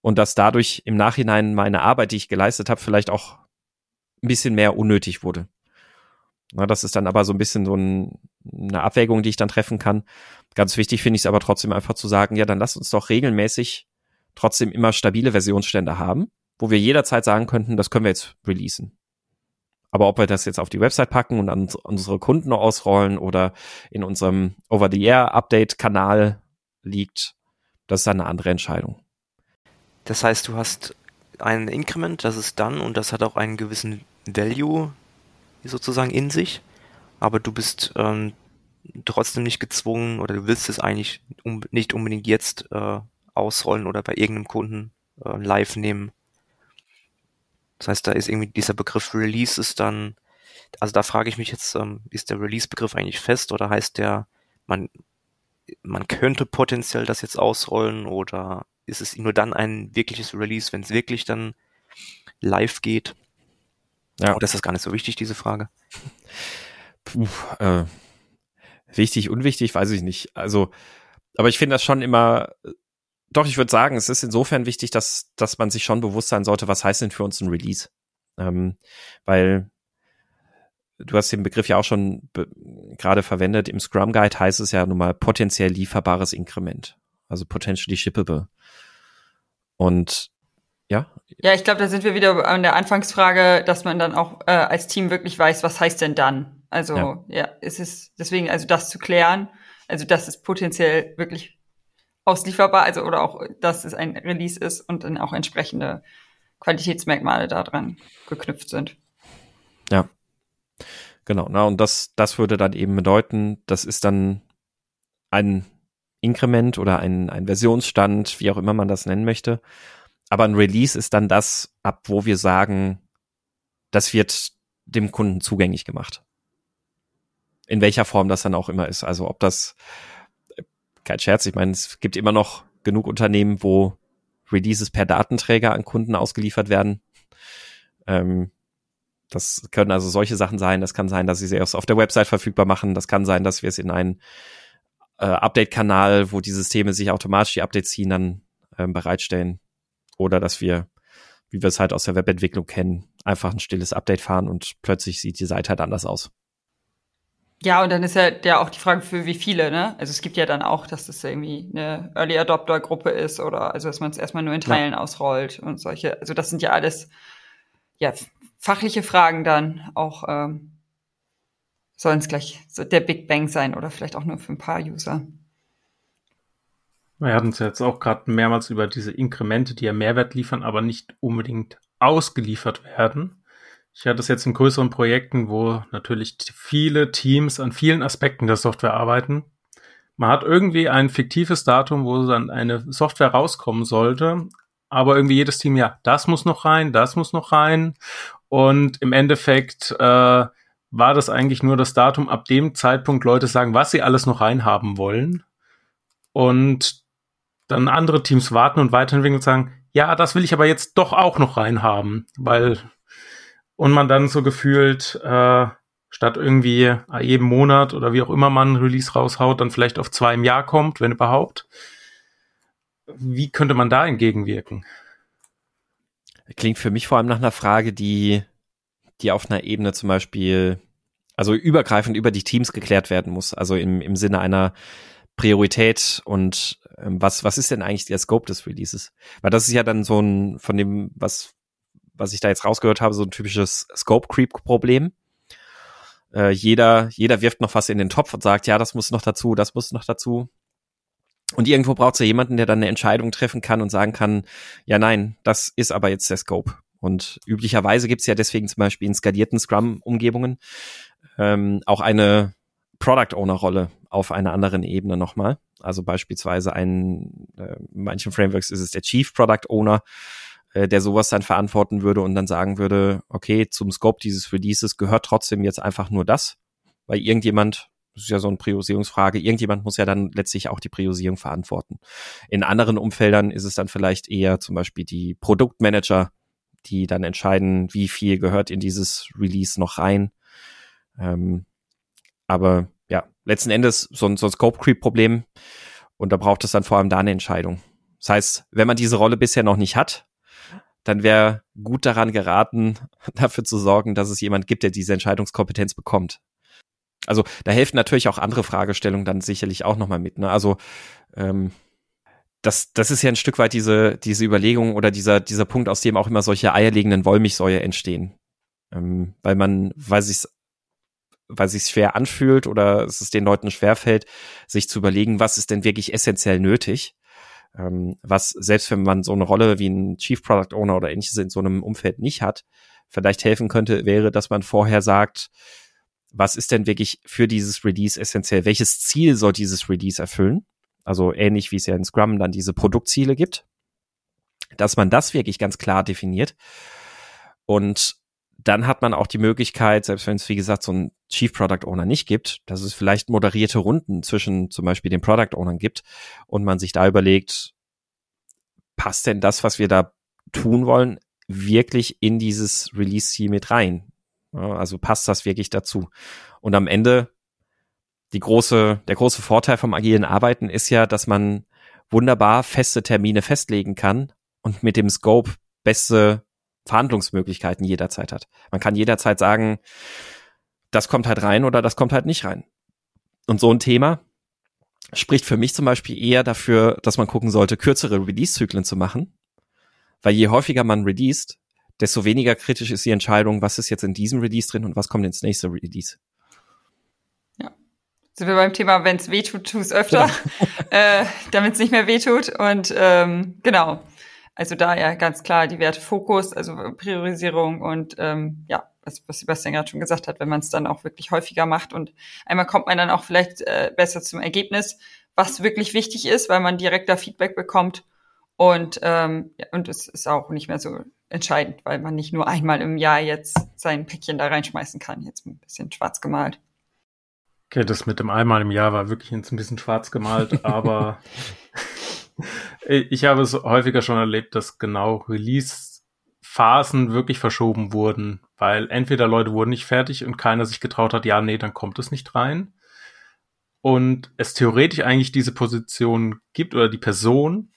Und dass dadurch im Nachhinein meine Arbeit, die ich geleistet habe, vielleicht auch ein bisschen mehr unnötig wurde. Na, das ist dann aber so ein bisschen so ein, eine Abwägung, die ich dann treffen kann. Ganz wichtig finde ich es aber trotzdem einfach zu sagen, ja, dann lass uns doch regelmäßig trotzdem immer stabile Versionsstände haben, wo wir jederzeit sagen könnten, das können wir jetzt releasen. Aber ob wir das jetzt auf die Website packen und an unsere Kunden ausrollen oder in unserem Over-the-Air-Update-Kanal liegt, das ist eine andere Entscheidung. Das heißt, du hast ein Increment, das ist dann und das hat auch einen gewissen Value sozusagen in sich, aber du bist ähm, trotzdem nicht gezwungen oder du willst es eigentlich um, nicht unbedingt jetzt äh, ausrollen oder bei irgendeinem Kunden äh, live nehmen. Das heißt, da ist irgendwie dieser Begriff Release ist dann, also da frage ich mich jetzt, ähm, ist der Release-Begriff eigentlich fest oder heißt der, man, man könnte potenziell das jetzt ausrollen oder ist es nur dann ein wirkliches Release, wenn es wirklich dann live geht? Ja. Oder ist das gar nicht so wichtig, diese Frage? Puh, äh, wichtig, unwichtig, weiß ich nicht. Also, aber ich finde das schon immer doch, ich würde sagen, es ist insofern wichtig, dass, dass man sich schon bewusst sein sollte, was heißt denn für uns ein Release? Ähm, weil du hast den Begriff ja auch schon gerade verwendet. Im Scrum Guide heißt es ja nun mal potenziell lieferbares Inkrement. Also potentially shippable. Und ja. Ja, ich glaube, da sind wir wieder an der Anfangsfrage, dass man dann auch äh, als Team wirklich weiß, was heißt denn dann? Also, ja, ja ist es deswegen, also das zu klären, also dass es potenziell wirklich auslieferbar, also oder auch, dass es ein Release ist und dann auch entsprechende Qualitätsmerkmale daran geknüpft sind. Ja. Genau, na, und das, das würde dann eben bedeuten, das ist dann ein Inkrement oder ein, ein Versionsstand, wie auch immer man das nennen möchte. Aber ein Release ist dann das, ab wo wir sagen, das wird dem Kunden zugänglich gemacht. In welcher Form das dann auch immer ist. Also ob das kein Scherz, ich meine, es gibt immer noch genug Unternehmen, wo Releases per Datenträger an Kunden ausgeliefert werden. Ähm, das können also solche Sachen sein. Das kann sein, dass sie erst auf der Website verfügbar machen. Das kann sein, dass wir es in einen äh, Update-Kanal, wo die Systeme sich automatisch die Updates ziehen, dann ähm, bereitstellen. Oder dass wir, wie wir es halt aus der Webentwicklung kennen, einfach ein stilles Update fahren und plötzlich sieht die Seite halt anders aus. Ja, und dann ist ja ja auch die Frage für wie viele, ne? Also es gibt ja dann auch, dass das irgendwie eine Early Adopter Gruppe ist oder also dass man es erstmal nur in Teilen ja. ausrollt und solche. Also das sind ja alles ja fachliche Fragen dann auch ähm, sollen es gleich so der Big Bang sein oder vielleicht auch nur für ein paar User. Wir hatten es jetzt auch gerade mehrmals über diese Inkremente, die ja Mehrwert liefern, aber nicht unbedingt ausgeliefert werden. Ich hatte es jetzt in größeren Projekten, wo natürlich viele Teams an vielen Aspekten der Software arbeiten. Man hat irgendwie ein fiktives Datum, wo dann eine Software rauskommen sollte, aber irgendwie jedes Team, ja, das muss noch rein, das muss noch rein. Und im Endeffekt äh, war das eigentlich nur das Datum, ab dem Zeitpunkt Leute sagen, was sie alles noch reinhaben wollen. Und dann andere Teams warten und weiterentwickeln und sagen, ja, das will ich aber jetzt doch auch noch reinhaben, weil und man dann so gefühlt äh, statt irgendwie jeden Monat oder wie auch immer man ein Release raushaut, dann vielleicht auf zwei im Jahr kommt, wenn überhaupt. Wie könnte man da entgegenwirken? Klingt für mich vor allem nach einer Frage, die, die auf einer Ebene zum Beispiel, also übergreifend über die Teams geklärt werden muss. Also im, im Sinne einer Priorität und ähm, was, was ist denn eigentlich der Scope des Releases? Weil das ist ja dann so ein, von dem, was was ich da jetzt rausgehört habe, so ein typisches Scope-Creep-Problem. Äh, jeder, jeder wirft noch was in den Topf und sagt, ja, das muss noch dazu, das muss noch dazu. Und irgendwo braucht es ja jemanden, der dann eine Entscheidung treffen kann und sagen kann, ja, nein, das ist aber jetzt der Scope. Und üblicherweise gibt es ja deswegen zum Beispiel in skalierten Scrum-Umgebungen ähm, auch eine Product Owner-Rolle auf einer anderen Ebene nochmal. Also beispielsweise ein, äh, in manchen Frameworks ist es der Chief Product Owner, äh, der sowas dann verantworten würde und dann sagen würde, okay, zum Scope dieses Releases gehört trotzdem jetzt einfach nur das, weil irgendjemand, das ist ja so eine Priorisierungsfrage, irgendjemand muss ja dann letztlich auch die Priorisierung verantworten. In anderen Umfeldern ist es dann vielleicht eher zum Beispiel die Produktmanager, die dann entscheiden, wie viel gehört in dieses Release noch rein. Ähm, aber ja, letzten Endes so ein, so ein Scope-Creep-Problem und da braucht es dann vor allem da eine Entscheidung. Das heißt, wenn man diese Rolle bisher noch nicht hat, dann wäre gut daran geraten, dafür zu sorgen, dass es jemand gibt, der diese Entscheidungskompetenz bekommt. Also da helfen natürlich auch andere Fragestellungen dann sicherlich auch nochmal mit. Ne? Also ähm, das, das ist ja ein Stück weit diese, diese Überlegung oder dieser, dieser Punkt, aus dem auch immer solche eierlegenden Wollmilchsäue entstehen. Ähm, weil man, weil sich's, weil sich's schwer anfühlt oder es den Leuten schwerfällt, sich zu überlegen, was ist denn wirklich essentiell nötig. Ähm, was, selbst wenn man so eine Rolle wie ein Chief Product Owner oder ähnliches in so einem Umfeld nicht hat, vielleicht helfen könnte, wäre, dass man vorher sagt, was ist denn wirklich für dieses Release essentiell? Welches Ziel soll dieses Release erfüllen? Also ähnlich wie es ja in Scrum dann diese Produktziele gibt, dass man das wirklich ganz klar definiert. Und dann hat man auch die Möglichkeit, selbst wenn es wie gesagt so einen Chief Product Owner nicht gibt, dass es vielleicht moderierte Runden zwischen zum Beispiel den Product Ownern gibt und man sich da überlegt, passt denn das, was wir da tun wollen, wirklich in dieses Release-Ziel mit rein? Also passt das wirklich dazu? Und am Ende die große, der große Vorteil vom agilen Arbeiten ist ja, dass man wunderbar feste Termine festlegen kann und mit dem Scope beste Verhandlungsmöglichkeiten jederzeit hat. Man kann jederzeit sagen, das kommt halt rein oder das kommt halt nicht rein. Und so ein Thema spricht für mich zum Beispiel eher dafür, dass man gucken sollte, kürzere Release-Zyklen zu machen. Weil je häufiger man released, desto weniger kritisch ist die Entscheidung, was ist jetzt in diesem Release drin und was kommt ins nächste Release. Ja. Sind wir beim Thema, wenn es wehtut, tu es öfter, genau. äh, damit es nicht mehr wehtut. Und ähm, genau. Also da ja ganz klar die Werte Fokus, also Priorisierung und ähm, ja, was, was Sebastian gerade schon gesagt hat, wenn man es dann auch wirklich häufiger macht und einmal kommt man dann auch vielleicht äh, besser zum Ergebnis, was wirklich wichtig ist, weil man direkter Feedback bekommt und ähm, ja, und es ist auch nicht mehr so entscheidend, weil man nicht nur einmal im Jahr jetzt sein Päckchen da reinschmeißen kann. Jetzt ein bisschen schwarz gemalt. Okay, das mit dem einmal im Jahr war wirklich jetzt ein bisschen schwarz gemalt, aber ich habe es häufiger schon erlebt, dass genau Release-Phasen wirklich verschoben wurden, weil entweder Leute wurden nicht fertig und keiner sich getraut hat, ja, nee, dann kommt es nicht rein. Und es theoretisch eigentlich diese Position gibt oder die Person,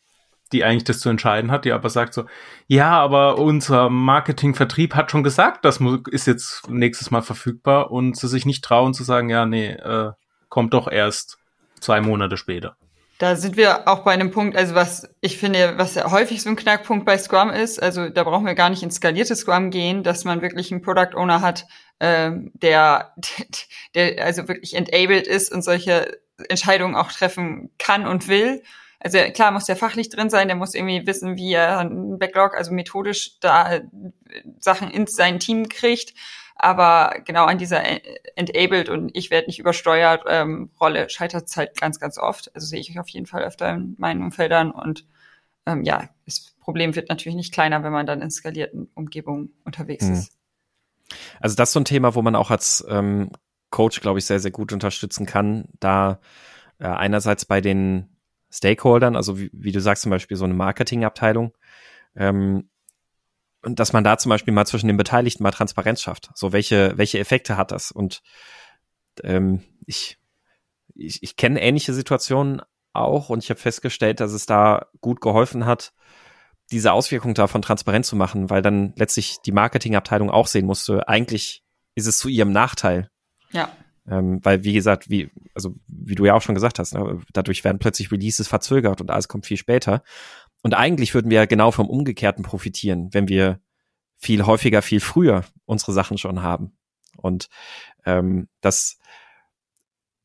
die eigentlich das zu entscheiden hat, die aber sagt so, ja, aber unser Marketingvertrieb hat schon gesagt, das ist jetzt nächstes Mal verfügbar und sie sich nicht trauen zu sagen, ja, nee, äh, kommt doch erst zwei Monate später. Da sind wir auch bei einem Punkt, also was ich finde, was ja häufig so ein Knackpunkt bei Scrum ist, also da brauchen wir gar nicht ins skalierte Scrum gehen, dass man wirklich einen Product Owner hat, ähm, der, der also wirklich enabled ist und solche Entscheidungen auch treffen kann und will also klar muss der fachlich drin sein, der muss irgendwie wissen, wie er einen Backlog, also methodisch da Sachen in sein Team kriegt. Aber genau an dieser enabled und ich werde nicht übersteuert ähm, Rolle scheitert es halt ganz, ganz oft. Also sehe ich auf jeden Fall öfter in meinen Umfeldern und ähm, ja, das Problem wird natürlich nicht kleiner, wenn man dann in skalierten Umgebungen unterwegs mhm. ist. Also das ist so ein Thema, wo man auch als ähm, Coach, glaube ich, sehr, sehr gut unterstützen kann, da äh, einerseits bei den Stakeholdern, also wie, wie du sagst, zum Beispiel so eine Marketingabteilung, ähm, und dass man da zum Beispiel mal zwischen den Beteiligten mal Transparenz schafft. So, welche, welche Effekte hat das? Und ähm, ich, ich, ich kenne ähnliche Situationen auch und ich habe festgestellt, dass es da gut geholfen hat, diese Auswirkung davon transparent zu machen, weil dann letztlich die Marketingabteilung auch sehen musste, eigentlich ist es zu ihrem Nachteil. Ja. Ähm, weil, wie gesagt, wie, also wie du ja auch schon gesagt hast, ne, dadurch werden plötzlich Releases verzögert und alles kommt viel später. Und eigentlich würden wir ja genau vom Umgekehrten profitieren, wenn wir viel häufiger, viel früher unsere Sachen schon haben. Und ähm, das,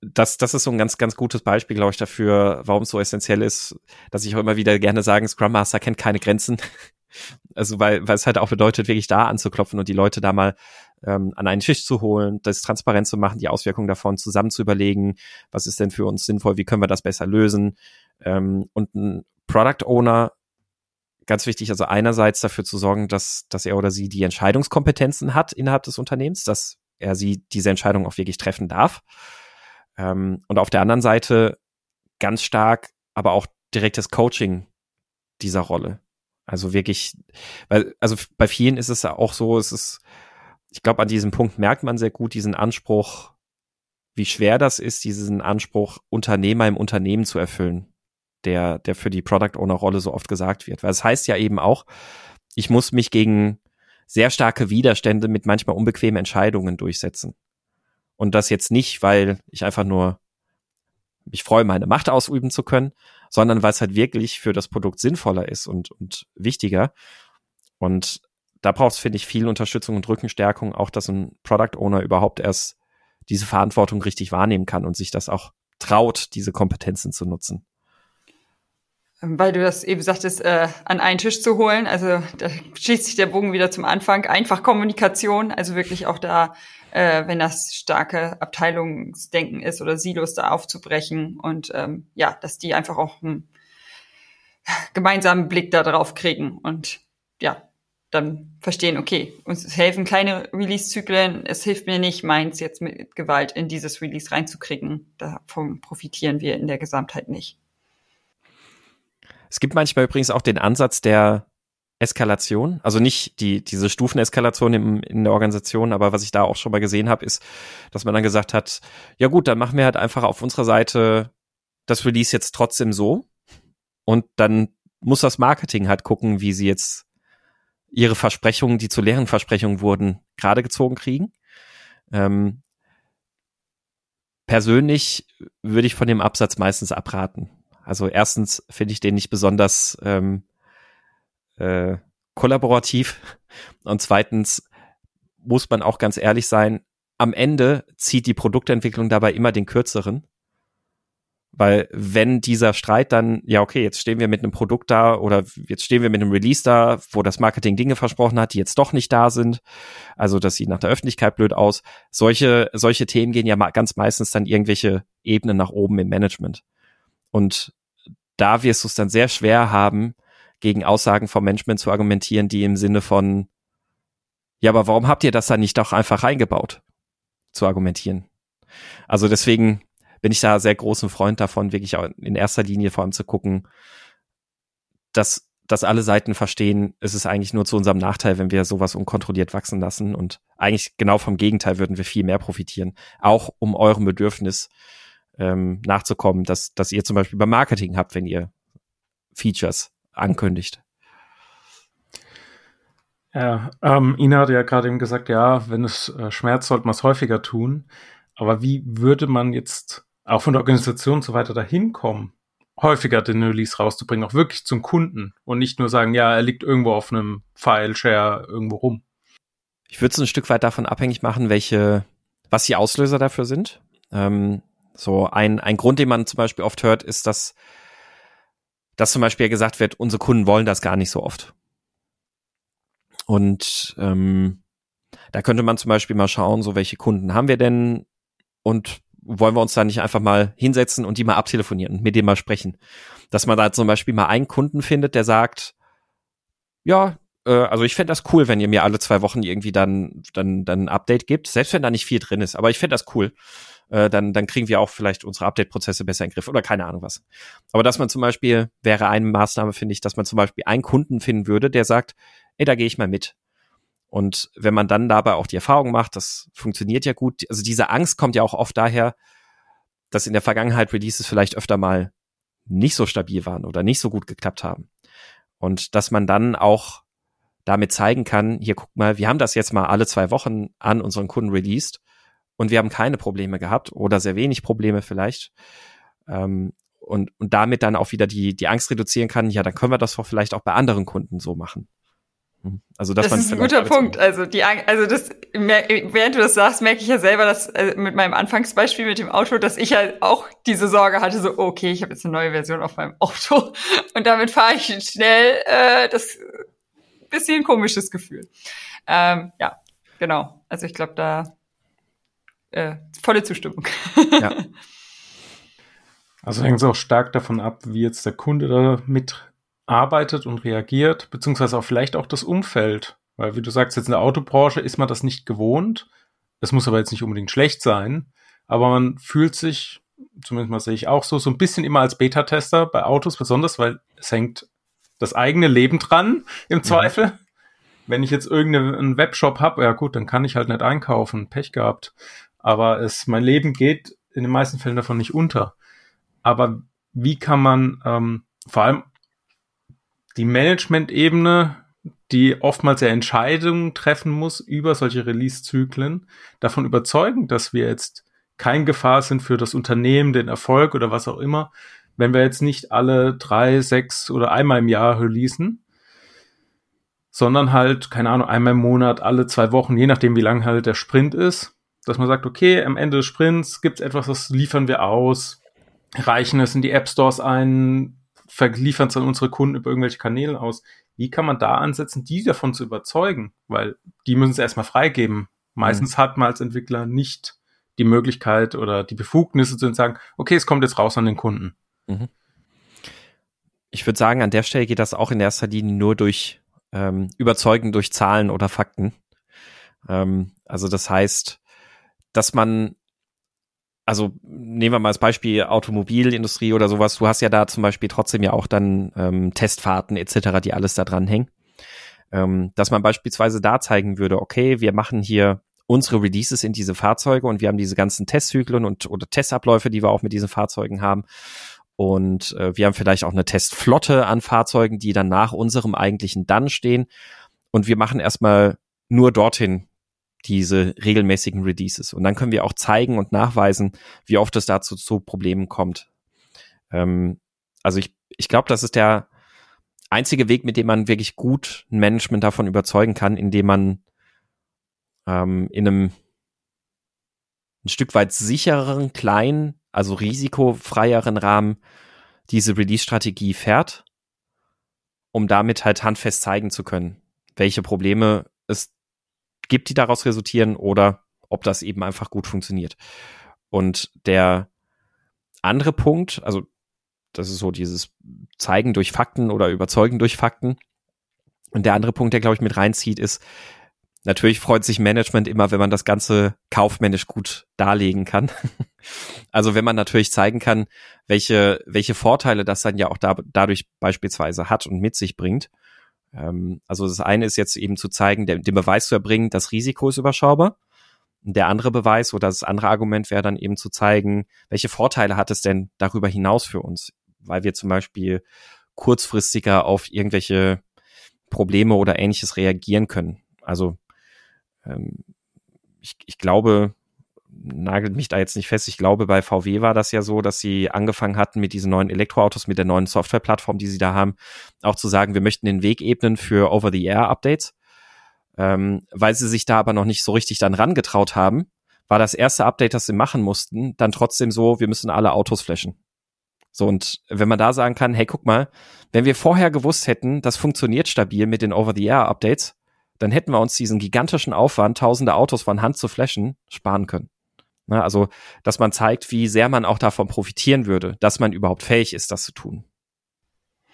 das, das ist so ein ganz, ganz gutes Beispiel, glaube ich, dafür, warum es so essentiell ist, dass ich auch immer wieder gerne sage, Scrum Master kennt keine Grenzen. Also weil, weil es halt auch bedeutet, wirklich da anzuklopfen und die Leute da mal ähm, an einen Tisch zu holen, das transparent zu machen, die Auswirkungen davon zusammen zu überlegen, was ist denn für uns sinnvoll, wie können wir das besser lösen. Ähm, und ein Product Owner, ganz wichtig, also einerseits dafür zu sorgen, dass, dass er oder sie die Entscheidungskompetenzen hat innerhalb des Unternehmens, dass er sie diese Entscheidung auch wirklich treffen darf. Ähm, und auf der anderen Seite ganz stark, aber auch direktes Coaching dieser Rolle. Also wirklich, weil, also bei vielen ist es auch so, es ist ich glaube, an diesem Punkt merkt man sehr gut diesen Anspruch, wie schwer das ist, diesen Anspruch, Unternehmer im Unternehmen zu erfüllen, der, der für die Product Owner Rolle so oft gesagt wird. Weil es das heißt ja eben auch, ich muss mich gegen sehr starke Widerstände mit manchmal unbequemen Entscheidungen durchsetzen. Und das jetzt nicht, weil ich einfach nur mich freue, meine Macht ausüben zu können, sondern weil es halt wirklich für das Produkt sinnvoller ist und, und wichtiger. Und da braucht es, finde ich, viel Unterstützung und Rückenstärkung, auch dass ein Product Owner überhaupt erst diese Verantwortung richtig wahrnehmen kann und sich das auch traut, diese Kompetenzen zu nutzen. Weil du das eben sagtest, äh, an einen Tisch zu holen. Also da schließt sich der Bogen wieder zum Anfang. Einfach Kommunikation, also wirklich auch da, äh, wenn das starke Abteilungsdenken ist oder Silos da aufzubrechen und ähm, ja, dass die einfach auch einen gemeinsamen Blick da drauf kriegen und ja, dann verstehen, okay, uns helfen kleine Release-Zyklen, es hilft mir nicht, meins jetzt mit Gewalt in dieses Release reinzukriegen. Davon profitieren wir in der Gesamtheit nicht. Es gibt manchmal übrigens auch den Ansatz der Eskalation, also nicht die diese Stufeneskalation im, in der Organisation, aber was ich da auch schon mal gesehen habe, ist, dass man dann gesagt hat, ja gut, dann machen wir halt einfach auf unserer Seite das Release jetzt trotzdem so und dann muss das Marketing halt gucken, wie sie jetzt ihre Versprechungen, die zu leeren Versprechungen wurden, gerade gezogen kriegen. Ähm, persönlich würde ich von dem Absatz meistens abraten. Also erstens finde ich den nicht besonders ähm, äh, kollaborativ und zweitens muss man auch ganz ehrlich sein, am Ende zieht die Produktentwicklung dabei immer den kürzeren. Weil wenn dieser Streit dann, ja, okay, jetzt stehen wir mit einem Produkt da oder jetzt stehen wir mit einem Release da, wo das Marketing Dinge versprochen hat, die jetzt doch nicht da sind. Also das sieht nach der Öffentlichkeit blöd aus. Solche, solche Themen gehen ja ganz meistens dann irgendwelche Ebenen nach oben im Management. Und da wirst du es dann sehr schwer haben, gegen Aussagen vom Management zu argumentieren, die im Sinne von, ja, aber warum habt ihr das dann nicht doch einfach reingebaut? Zu argumentieren. Also deswegen, bin ich da sehr großen Freund davon, wirklich auch in erster Linie vor allem zu gucken, dass, dass alle Seiten verstehen, es ist eigentlich nur zu unserem Nachteil, wenn wir sowas unkontrolliert wachsen lassen und eigentlich genau vom Gegenteil würden wir viel mehr profitieren, auch um eurem Bedürfnis ähm, nachzukommen, dass, dass ihr zum Beispiel beim Marketing habt, wenn ihr Features ankündigt. Ja, ähm, Ina hat ja gerade eben gesagt, ja, wenn es äh, schmerzt, sollte man es häufiger tun. Aber wie würde man jetzt auch von der Organisation und so weiter dahin kommen, häufiger den Release rauszubringen, auch wirklich zum Kunden und nicht nur sagen, ja, er liegt irgendwo auf einem File-Share irgendwo rum. Ich würde es ein Stück weit davon abhängig machen, welche, was die Auslöser dafür sind. Ähm, so ein, ein Grund, den man zum Beispiel oft hört, ist, dass, dass zum Beispiel gesagt wird, unsere Kunden wollen das gar nicht so oft. Und ähm, da könnte man zum Beispiel mal schauen, so welche Kunden haben wir denn und wollen wir uns da nicht einfach mal hinsetzen und die mal abtelefonieren und mit dem mal sprechen. Dass man da zum Beispiel mal einen Kunden findet, der sagt, ja, äh, also ich fände das cool, wenn ihr mir alle zwei Wochen irgendwie dann, dann, dann ein Update gibt, selbst wenn da nicht viel drin ist, aber ich fände das cool. Äh, dann, dann kriegen wir auch vielleicht unsere Update-Prozesse besser in den Griff oder keine Ahnung was. Aber dass man zum Beispiel, wäre eine Maßnahme, finde ich, dass man zum Beispiel einen Kunden finden würde, der sagt, ey, da gehe ich mal mit. Und wenn man dann dabei auch die Erfahrung macht, das funktioniert ja gut, also diese Angst kommt ja auch oft daher, dass in der Vergangenheit Releases vielleicht öfter mal nicht so stabil waren oder nicht so gut geklappt haben. Und dass man dann auch damit zeigen kann, hier guck mal, wir haben das jetzt mal alle zwei Wochen an unseren Kunden released und wir haben keine Probleme gehabt oder sehr wenig Probleme vielleicht. Ähm, und, und damit dann auch wieder die, die Angst reduzieren kann, ja, dann können wir das doch vielleicht auch bei anderen Kunden so machen. Mhm. Also, dass das man ist ein guter Punkt. Also, die, also das, während du das sagst, merke ich ja selber, dass also mit meinem Anfangsbeispiel mit dem Auto, dass ich ja halt auch diese Sorge hatte, so, okay, ich habe jetzt eine neue Version auf meinem Auto und damit fahre ich schnell. Äh, das bisschen komisches Gefühl. Ähm, ja, genau. Also ich glaube, da äh, volle Zustimmung. Ja. Also hängt es auch stark davon ab, wie jetzt der Kunde da mit arbeitet und reagiert, beziehungsweise auch vielleicht auch das Umfeld. Weil, wie du sagst, jetzt in der Autobranche ist man das nicht gewohnt. Es muss aber jetzt nicht unbedingt schlecht sein. Aber man fühlt sich, zumindest mal sehe ich auch so, so ein bisschen immer als Beta-Tester bei Autos, besonders, weil es hängt das eigene Leben dran, im Zweifel. Ja. wenn ich jetzt irgendeinen Webshop habe, ja gut, dann kann ich halt nicht einkaufen, Pech gehabt. Aber es, mein Leben geht in den meisten Fällen davon nicht unter. Aber wie kann man ähm, vor allem die Management-Ebene, die oftmals ja Entscheidungen treffen muss über solche Release-Zyklen, davon überzeugen, dass wir jetzt kein Gefahr sind für das Unternehmen, den Erfolg oder was auch immer, wenn wir jetzt nicht alle drei, sechs oder einmal im Jahr releasen, sondern halt, keine Ahnung, einmal im Monat, alle zwei Wochen, je nachdem, wie lang halt der Sprint ist, dass man sagt, okay, am Ende des Sprints gibt es etwas, das liefern wir aus, reichen es in die App Stores ein, verliefern es an unsere Kunden über irgendwelche Kanäle aus. Wie kann man da ansetzen, die davon zu überzeugen? Weil die müssen es erstmal freigeben. Meistens mhm. hat man als Entwickler nicht die Möglichkeit oder die Befugnisse zu sagen, okay, es kommt jetzt raus an den Kunden. Mhm. Ich würde sagen, an der Stelle geht das auch in erster Linie nur durch ähm, Überzeugen durch Zahlen oder Fakten. Ähm, also das heißt, dass man, also nehmen wir mal als Beispiel Automobilindustrie oder sowas, du hast ja da zum Beispiel trotzdem ja auch dann ähm, Testfahrten etc., die alles da dran hängen. Ähm, dass man beispielsweise da zeigen würde, okay, wir machen hier unsere Releases in diese Fahrzeuge und wir haben diese ganzen Testzyklen und oder Testabläufe, die wir auch mit diesen Fahrzeugen haben. Und äh, wir haben vielleicht auch eine Testflotte an Fahrzeugen, die dann nach unserem eigentlichen Dann stehen. Und wir machen erstmal nur dorthin diese regelmäßigen Releases. Und dann können wir auch zeigen und nachweisen, wie oft es dazu zu Problemen kommt. Ähm, also ich, ich glaube, das ist der einzige Weg, mit dem man wirklich gut ein Management davon überzeugen kann, indem man ähm, in einem ein Stück weit sichereren, kleinen, also risikofreieren Rahmen diese Release-Strategie fährt, um damit halt handfest zeigen zu können, welche Probleme es gibt, die daraus resultieren oder ob das eben einfach gut funktioniert. Und der andere Punkt, also das ist so dieses Zeigen durch Fakten oder Überzeugen durch Fakten. Und der andere Punkt, der glaube ich mit reinzieht, ist, Natürlich freut sich Management immer, wenn man das Ganze kaufmännisch gut darlegen kann. also wenn man natürlich zeigen kann, welche, welche Vorteile das dann ja auch da, dadurch beispielsweise hat und mit sich bringt. Ähm, also das eine ist jetzt eben zu zeigen, den Beweis zu erbringen, das Risiko ist überschaubar. Der andere Beweis oder das andere Argument wäre dann eben zu zeigen, welche Vorteile hat es denn darüber hinaus für uns? Weil wir zum Beispiel kurzfristiger auf irgendwelche Probleme oder ähnliches reagieren können. Also ähm, ich, ich glaube, nagelt mich da jetzt nicht fest. Ich glaube, bei VW war das ja so, dass sie angefangen hatten mit diesen neuen Elektroautos, mit der neuen Softwareplattform, die sie da haben, auch zu sagen, wir möchten den Weg ebnen für Over-the-Air-Updates. Ähm, weil sie sich da aber noch nicht so richtig dann rangetraut haben, war das erste Update, das sie machen mussten, dann trotzdem so, wir müssen alle Autos flashen. So, und wenn man da sagen kann, hey, guck mal, wenn wir vorher gewusst hätten, das funktioniert stabil mit den Over-the-Air-Updates, dann hätten wir uns diesen gigantischen Aufwand, tausende Autos von Hand zu flashen, sparen können. Na, also, dass man zeigt, wie sehr man auch davon profitieren würde, dass man überhaupt fähig ist, das zu tun.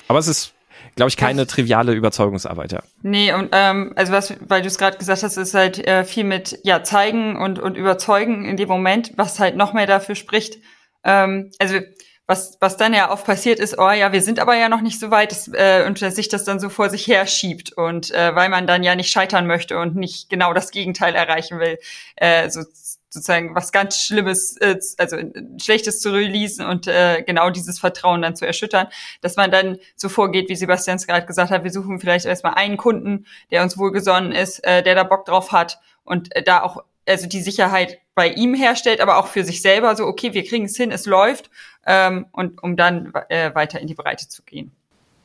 Aber es ist, glaube ich, keine triviale Überzeugungsarbeit, ja. Nee, und ähm, also was, weil du es gerade gesagt hast, ist halt äh, viel mit ja zeigen und, und überzeugen in dem Moment, was halt noch mehr dafür spricht. Ähm, also was, was dann ja oft passiert ist, oh ja, wir sind aber ja noch nicht so weit, dass, äh, und dass sich das dann so vor sich her schiebt und äh, weil man dann ja nicht scheitern möchte und nicht genau das Gegenteil erreichen will, äh, so, sozusagen was ganz Schlimmes, äh, also Schlechtes zu releasen und äh, genau dieses Vertrauen dann zu erschüttern, dass man dann so vorgeht, wie Sebastian es gerade gesagt hat, wir suchen vielleicht erstmal einen Kunden, der uns wohlgesonnen ist, äh, der da Bock drauf hat und äh, da auch also die Sicherheit bei ihm herstellt, aber auch für sich selber so, okay, wir kriegen es hin, es läuft, ähm, und um dann äh, weiter in die Breite zu gehen.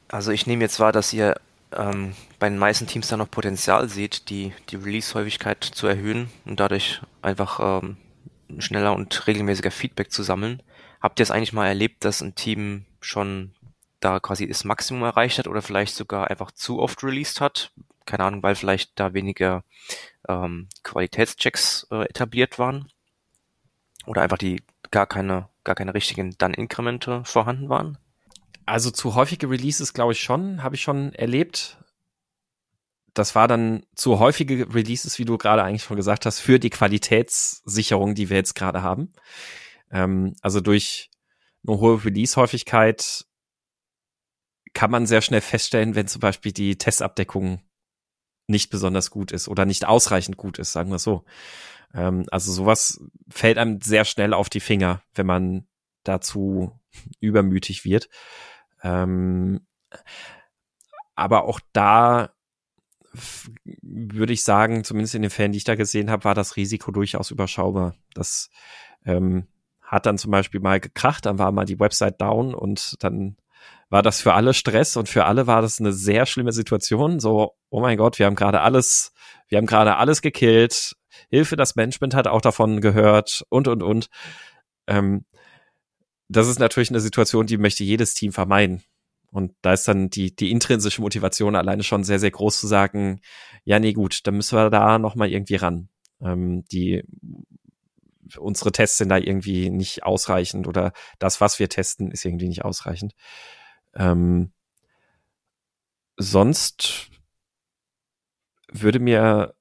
Also ich nehme jetzt wahr, dass ihr ähm, bei den meisten Teams da noch Potenzial seht, die, die Release-Häufigkeit zu erhöhen und dadurch einfach ähm, schneller und regelmäßiger Feedback zu sammeln. Habt ihr es eigentlich mal erlebt, dass ein Team schon da quasi das Maximum erreicht hat oder vielleicht sogar einfach zu oft released hat? Keine Ahnung, weil vielleicht da weniger ähm, Qualitätschecks äh, etabliert waren oder einfach die gar keine, gar keine richtigen Dann-Inkremente vorhanden waren? Also zu häufige Releases glaube ich schon, habe ich schon erlebt. Das war dann zu häufige Releases, wie du gerade eigentlich schon gesagt hast, für die Qualitätssicherung, die wir jetzt gerade haben. Ähm, also durch eine hohe Release-Häufigkeit kann man sehr schnell feststellen, wenn zum Beispiel die Testabdeckung nicht besonders gut ist oder nicht ausreichend gut ist, sagen wir so. Ähm, also sowas fällt einem sehr schnell auf die Finger, wenn man dazu übermütig wird. Ähm, aber auch da würde ich sagen, zumindest in den Fällen, die ich da gesehen habe, war das Risiko durchaus überschaubar. Das ähm, hat dann zum Beispiel mal gekracht, dann war mal die Website down und dann war das für alle Stress und für alle war das eine sehr schlimme Situation. So, oh mein Gott, wir haben gerade alles, wir haben gerade alles gekillt. Hilfe, das Management hat auch davon gehört und und und. Ähm, das ist natürlich eine Situation, die möchte jedes Team vermeiden. Und da ist dann die, die intrinsische Motivation alleine schon sehr, sehr groß zu sagen, ja, nee, gut, dann müssen wir da nochmal irgendwie ran. Ähm, die, unsere Tests sind da irgendwie nicht ausreichend oder das, was wir testen, ist irgendwie nicht ausreichend. Ähm, sonst würde mir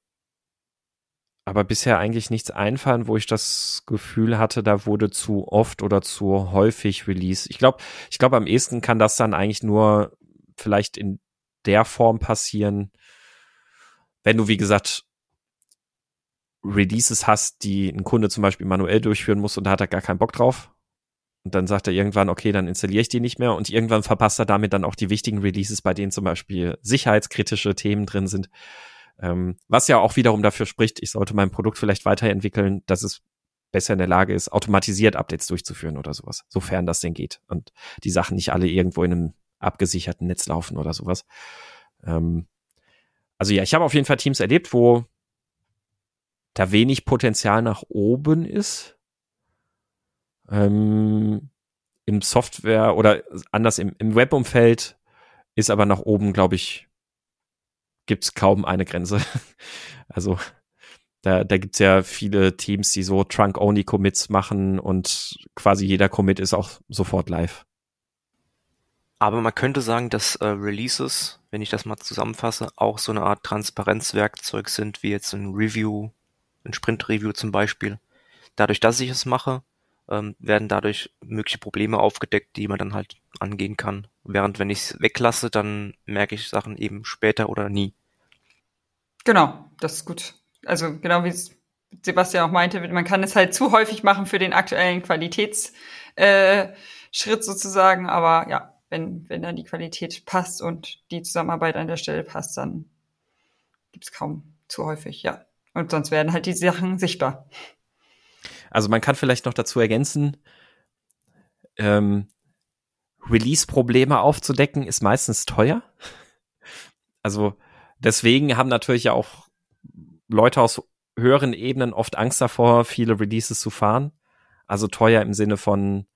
aber bisher eigentlich nichts einfallen, wo ich das Gefühl hatte, da wurde zu oft oder zu häufig Release. Ich glaube, ich glaube, am ehesten kann das dann eigentlich nur vielleicht in der Form passieren, wenn du, wie gesagt, Releases hast, die ein Kunde zum Beispiel manuell durchführen muss und da hat er gar keinen Bock drauf. Und dann sagt er irgendwann, okay, dann installiere ich die nicht mehr und irgendwann verpasst er damit dann auch die wichtigen Releases, bei denen zum Beispiel sicherheitskritische Themen drin sind. Ähm, was ja auch wiederum dafür spricht, ich sollte mein Produkt vielleicht weiterentwickeln, dass es besser in der Lage ist, automatisiert Updates durchzuführen oder sowas, sofern das denn geht. Und die Sachen nicht alle irgendwo in einem abgesicherten Netz laufen oder sowas. Ähm, also ja, ich habe auf jeden Fall Teams erlebt, wo da wenig Potenzial nach oben ist. Ähm, Im Software oder anders im, im Webumfeld ist aber nach oben, glaube ich, gibt es kaum eine Grenze. Also da, da gibt es ja viele Teams, die so Trunk-Only-Commits machen und quasi jeder Commit ist auch sofort live. Aber man könnte sagen, dass äh, Releases, wenn ich das mal zusammenfasse, auch so eine Art Transparenzwerkzeug sind, wie jetzt ein Review, ein Sprint-Review zum Beispiel. Dadurch, dass ich es mache, ähm, werden dadurch mögliche Probleme aufgedeckt, die man dann halt angehen kann. Während wenn ich es weglasse, dann merke ich Sachen eben später oder nie. Genau, das ist gut. Also genau wie Sebastian auch meinte, man kann es halt zu häufig machen für den aktuellen Qualitätsschritt äh, sozusagen, aber ja, wenn, wenn dann die Qualität passt und die Zusammenarbeit an der Stelle passt, dann gibt es kaum zu häufig, ja. Und sonst werden halt die Sachen sichtbar. Also man kann vielleicht noch dazu ergänzen, ähm, Release-Probleme aufzudecken ist meistens teuer. Also deswegen haben natürlich ja auch Leute aus höheren Ebenen oft Angst davor, viele Releases zu fahren. Also teuer im Sinne von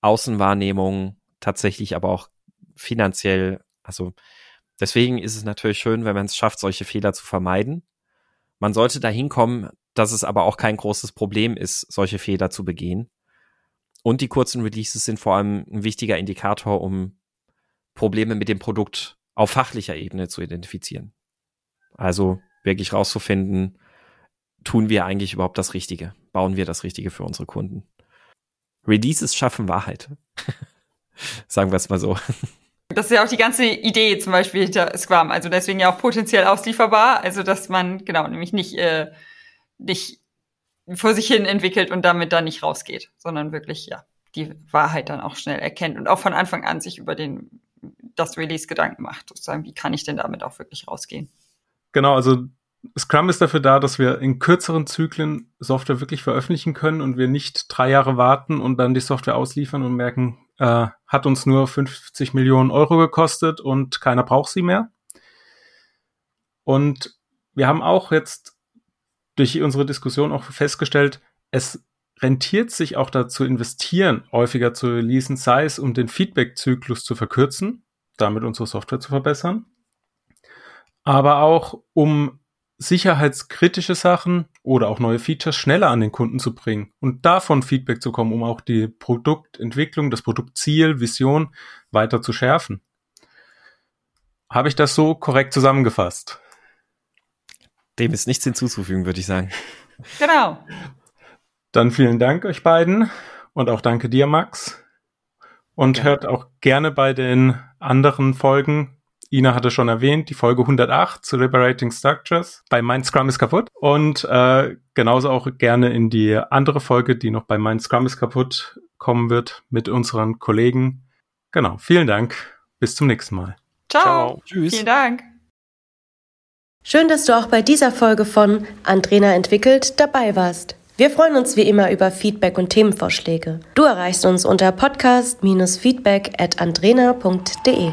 Außenwahrnehmung, tatsächlich aber auch finanziell. Also deswegen ist es natürlich schön, wenn man es schafft, solche Fehler zu vermeiden. Man sollte dahin kommen, dass es aber auch kein großes Problem ist, solche Fehler zu begehen. Und die kurzen Releases sind vor allem ein wichtiger Indikator, um Probleme mit dem Produkt auf fachlicher Ebene zu identifizieren. Also wirklich rauszufinden, tun wir eigentlich überhaupt das Richtige? Bauen wir das Richtige für unsere Kunden? Releases schaffen Wahrheit. Sagen wir es mal so. Das ist ja auch die ganze Idee zum Beispiel hinter Scrum. Also deswegen ja auch potenziell auslieferbar. Also dass man, genau, nämlich nicht, äh, nicht vor sich hin entwickelt und damit dann nicht rausgeht, sondern wirklich, ja, die Wahrheit dann auch schnell erkennt und auch von Anfang an sich über den das Release Gedanken macht, sozusagen, wie kann ich denn damit auch wirklich rausgehen? Genau, also Scrum ist dafür da, dass wir in kürzeren Zyklen Software wirklich veröffentlichen können und wir nicht drei Jahre warten und dann die Software ausliefern und merken, äh, hat uns nur 50 Millionen Euro gekostet und keiner braucht sie mehr. Und wir haben auch jetzt durch unsere Diskussion auch festgestellt, es rentiert sich auch dazu investieren, häufiger zu releasen, sei es um den Feedback-Zyklus zu verkürzen, damit unsere Software zu verbessern, aber auch um sicherheitskritische Sachen oder auch neue Features schneller an den Kunden zu bringen und davon Feedback zu kommen, um auch die Produktentwicklung, das Produktziel, Vision weiter zu schärfen. Habe ich das so korrekt zusammengefasst? Dem ist nichts hinzuzufügen, würde ich sagen. Genau. Dann vielen Dank euch beiden und auch danke dir, Max. Und ja. hört auch gerne bei den anderen Folgen Ina hatte schon erwähnt, die Folge 108 zu Liberating Structures bei Mein Scrum ist kaputt und äh, genauso auch gerne in die andere Folge, die noch bei Mein Scrum ist kaputt kommen wird mit unseren Kollegen. Genau, vielen Dank. Bis zum nächsten Mal. Ciao. Ciao. Tschüss. Vielen Dank. Schön, dass du auch bei dieser Folge von Andrena entwickelt dabei warst. Wir freuen uns wie immer über Feedback und Themenvorschläge. Du erreichst uns unter podcast-feedback at andrena.de.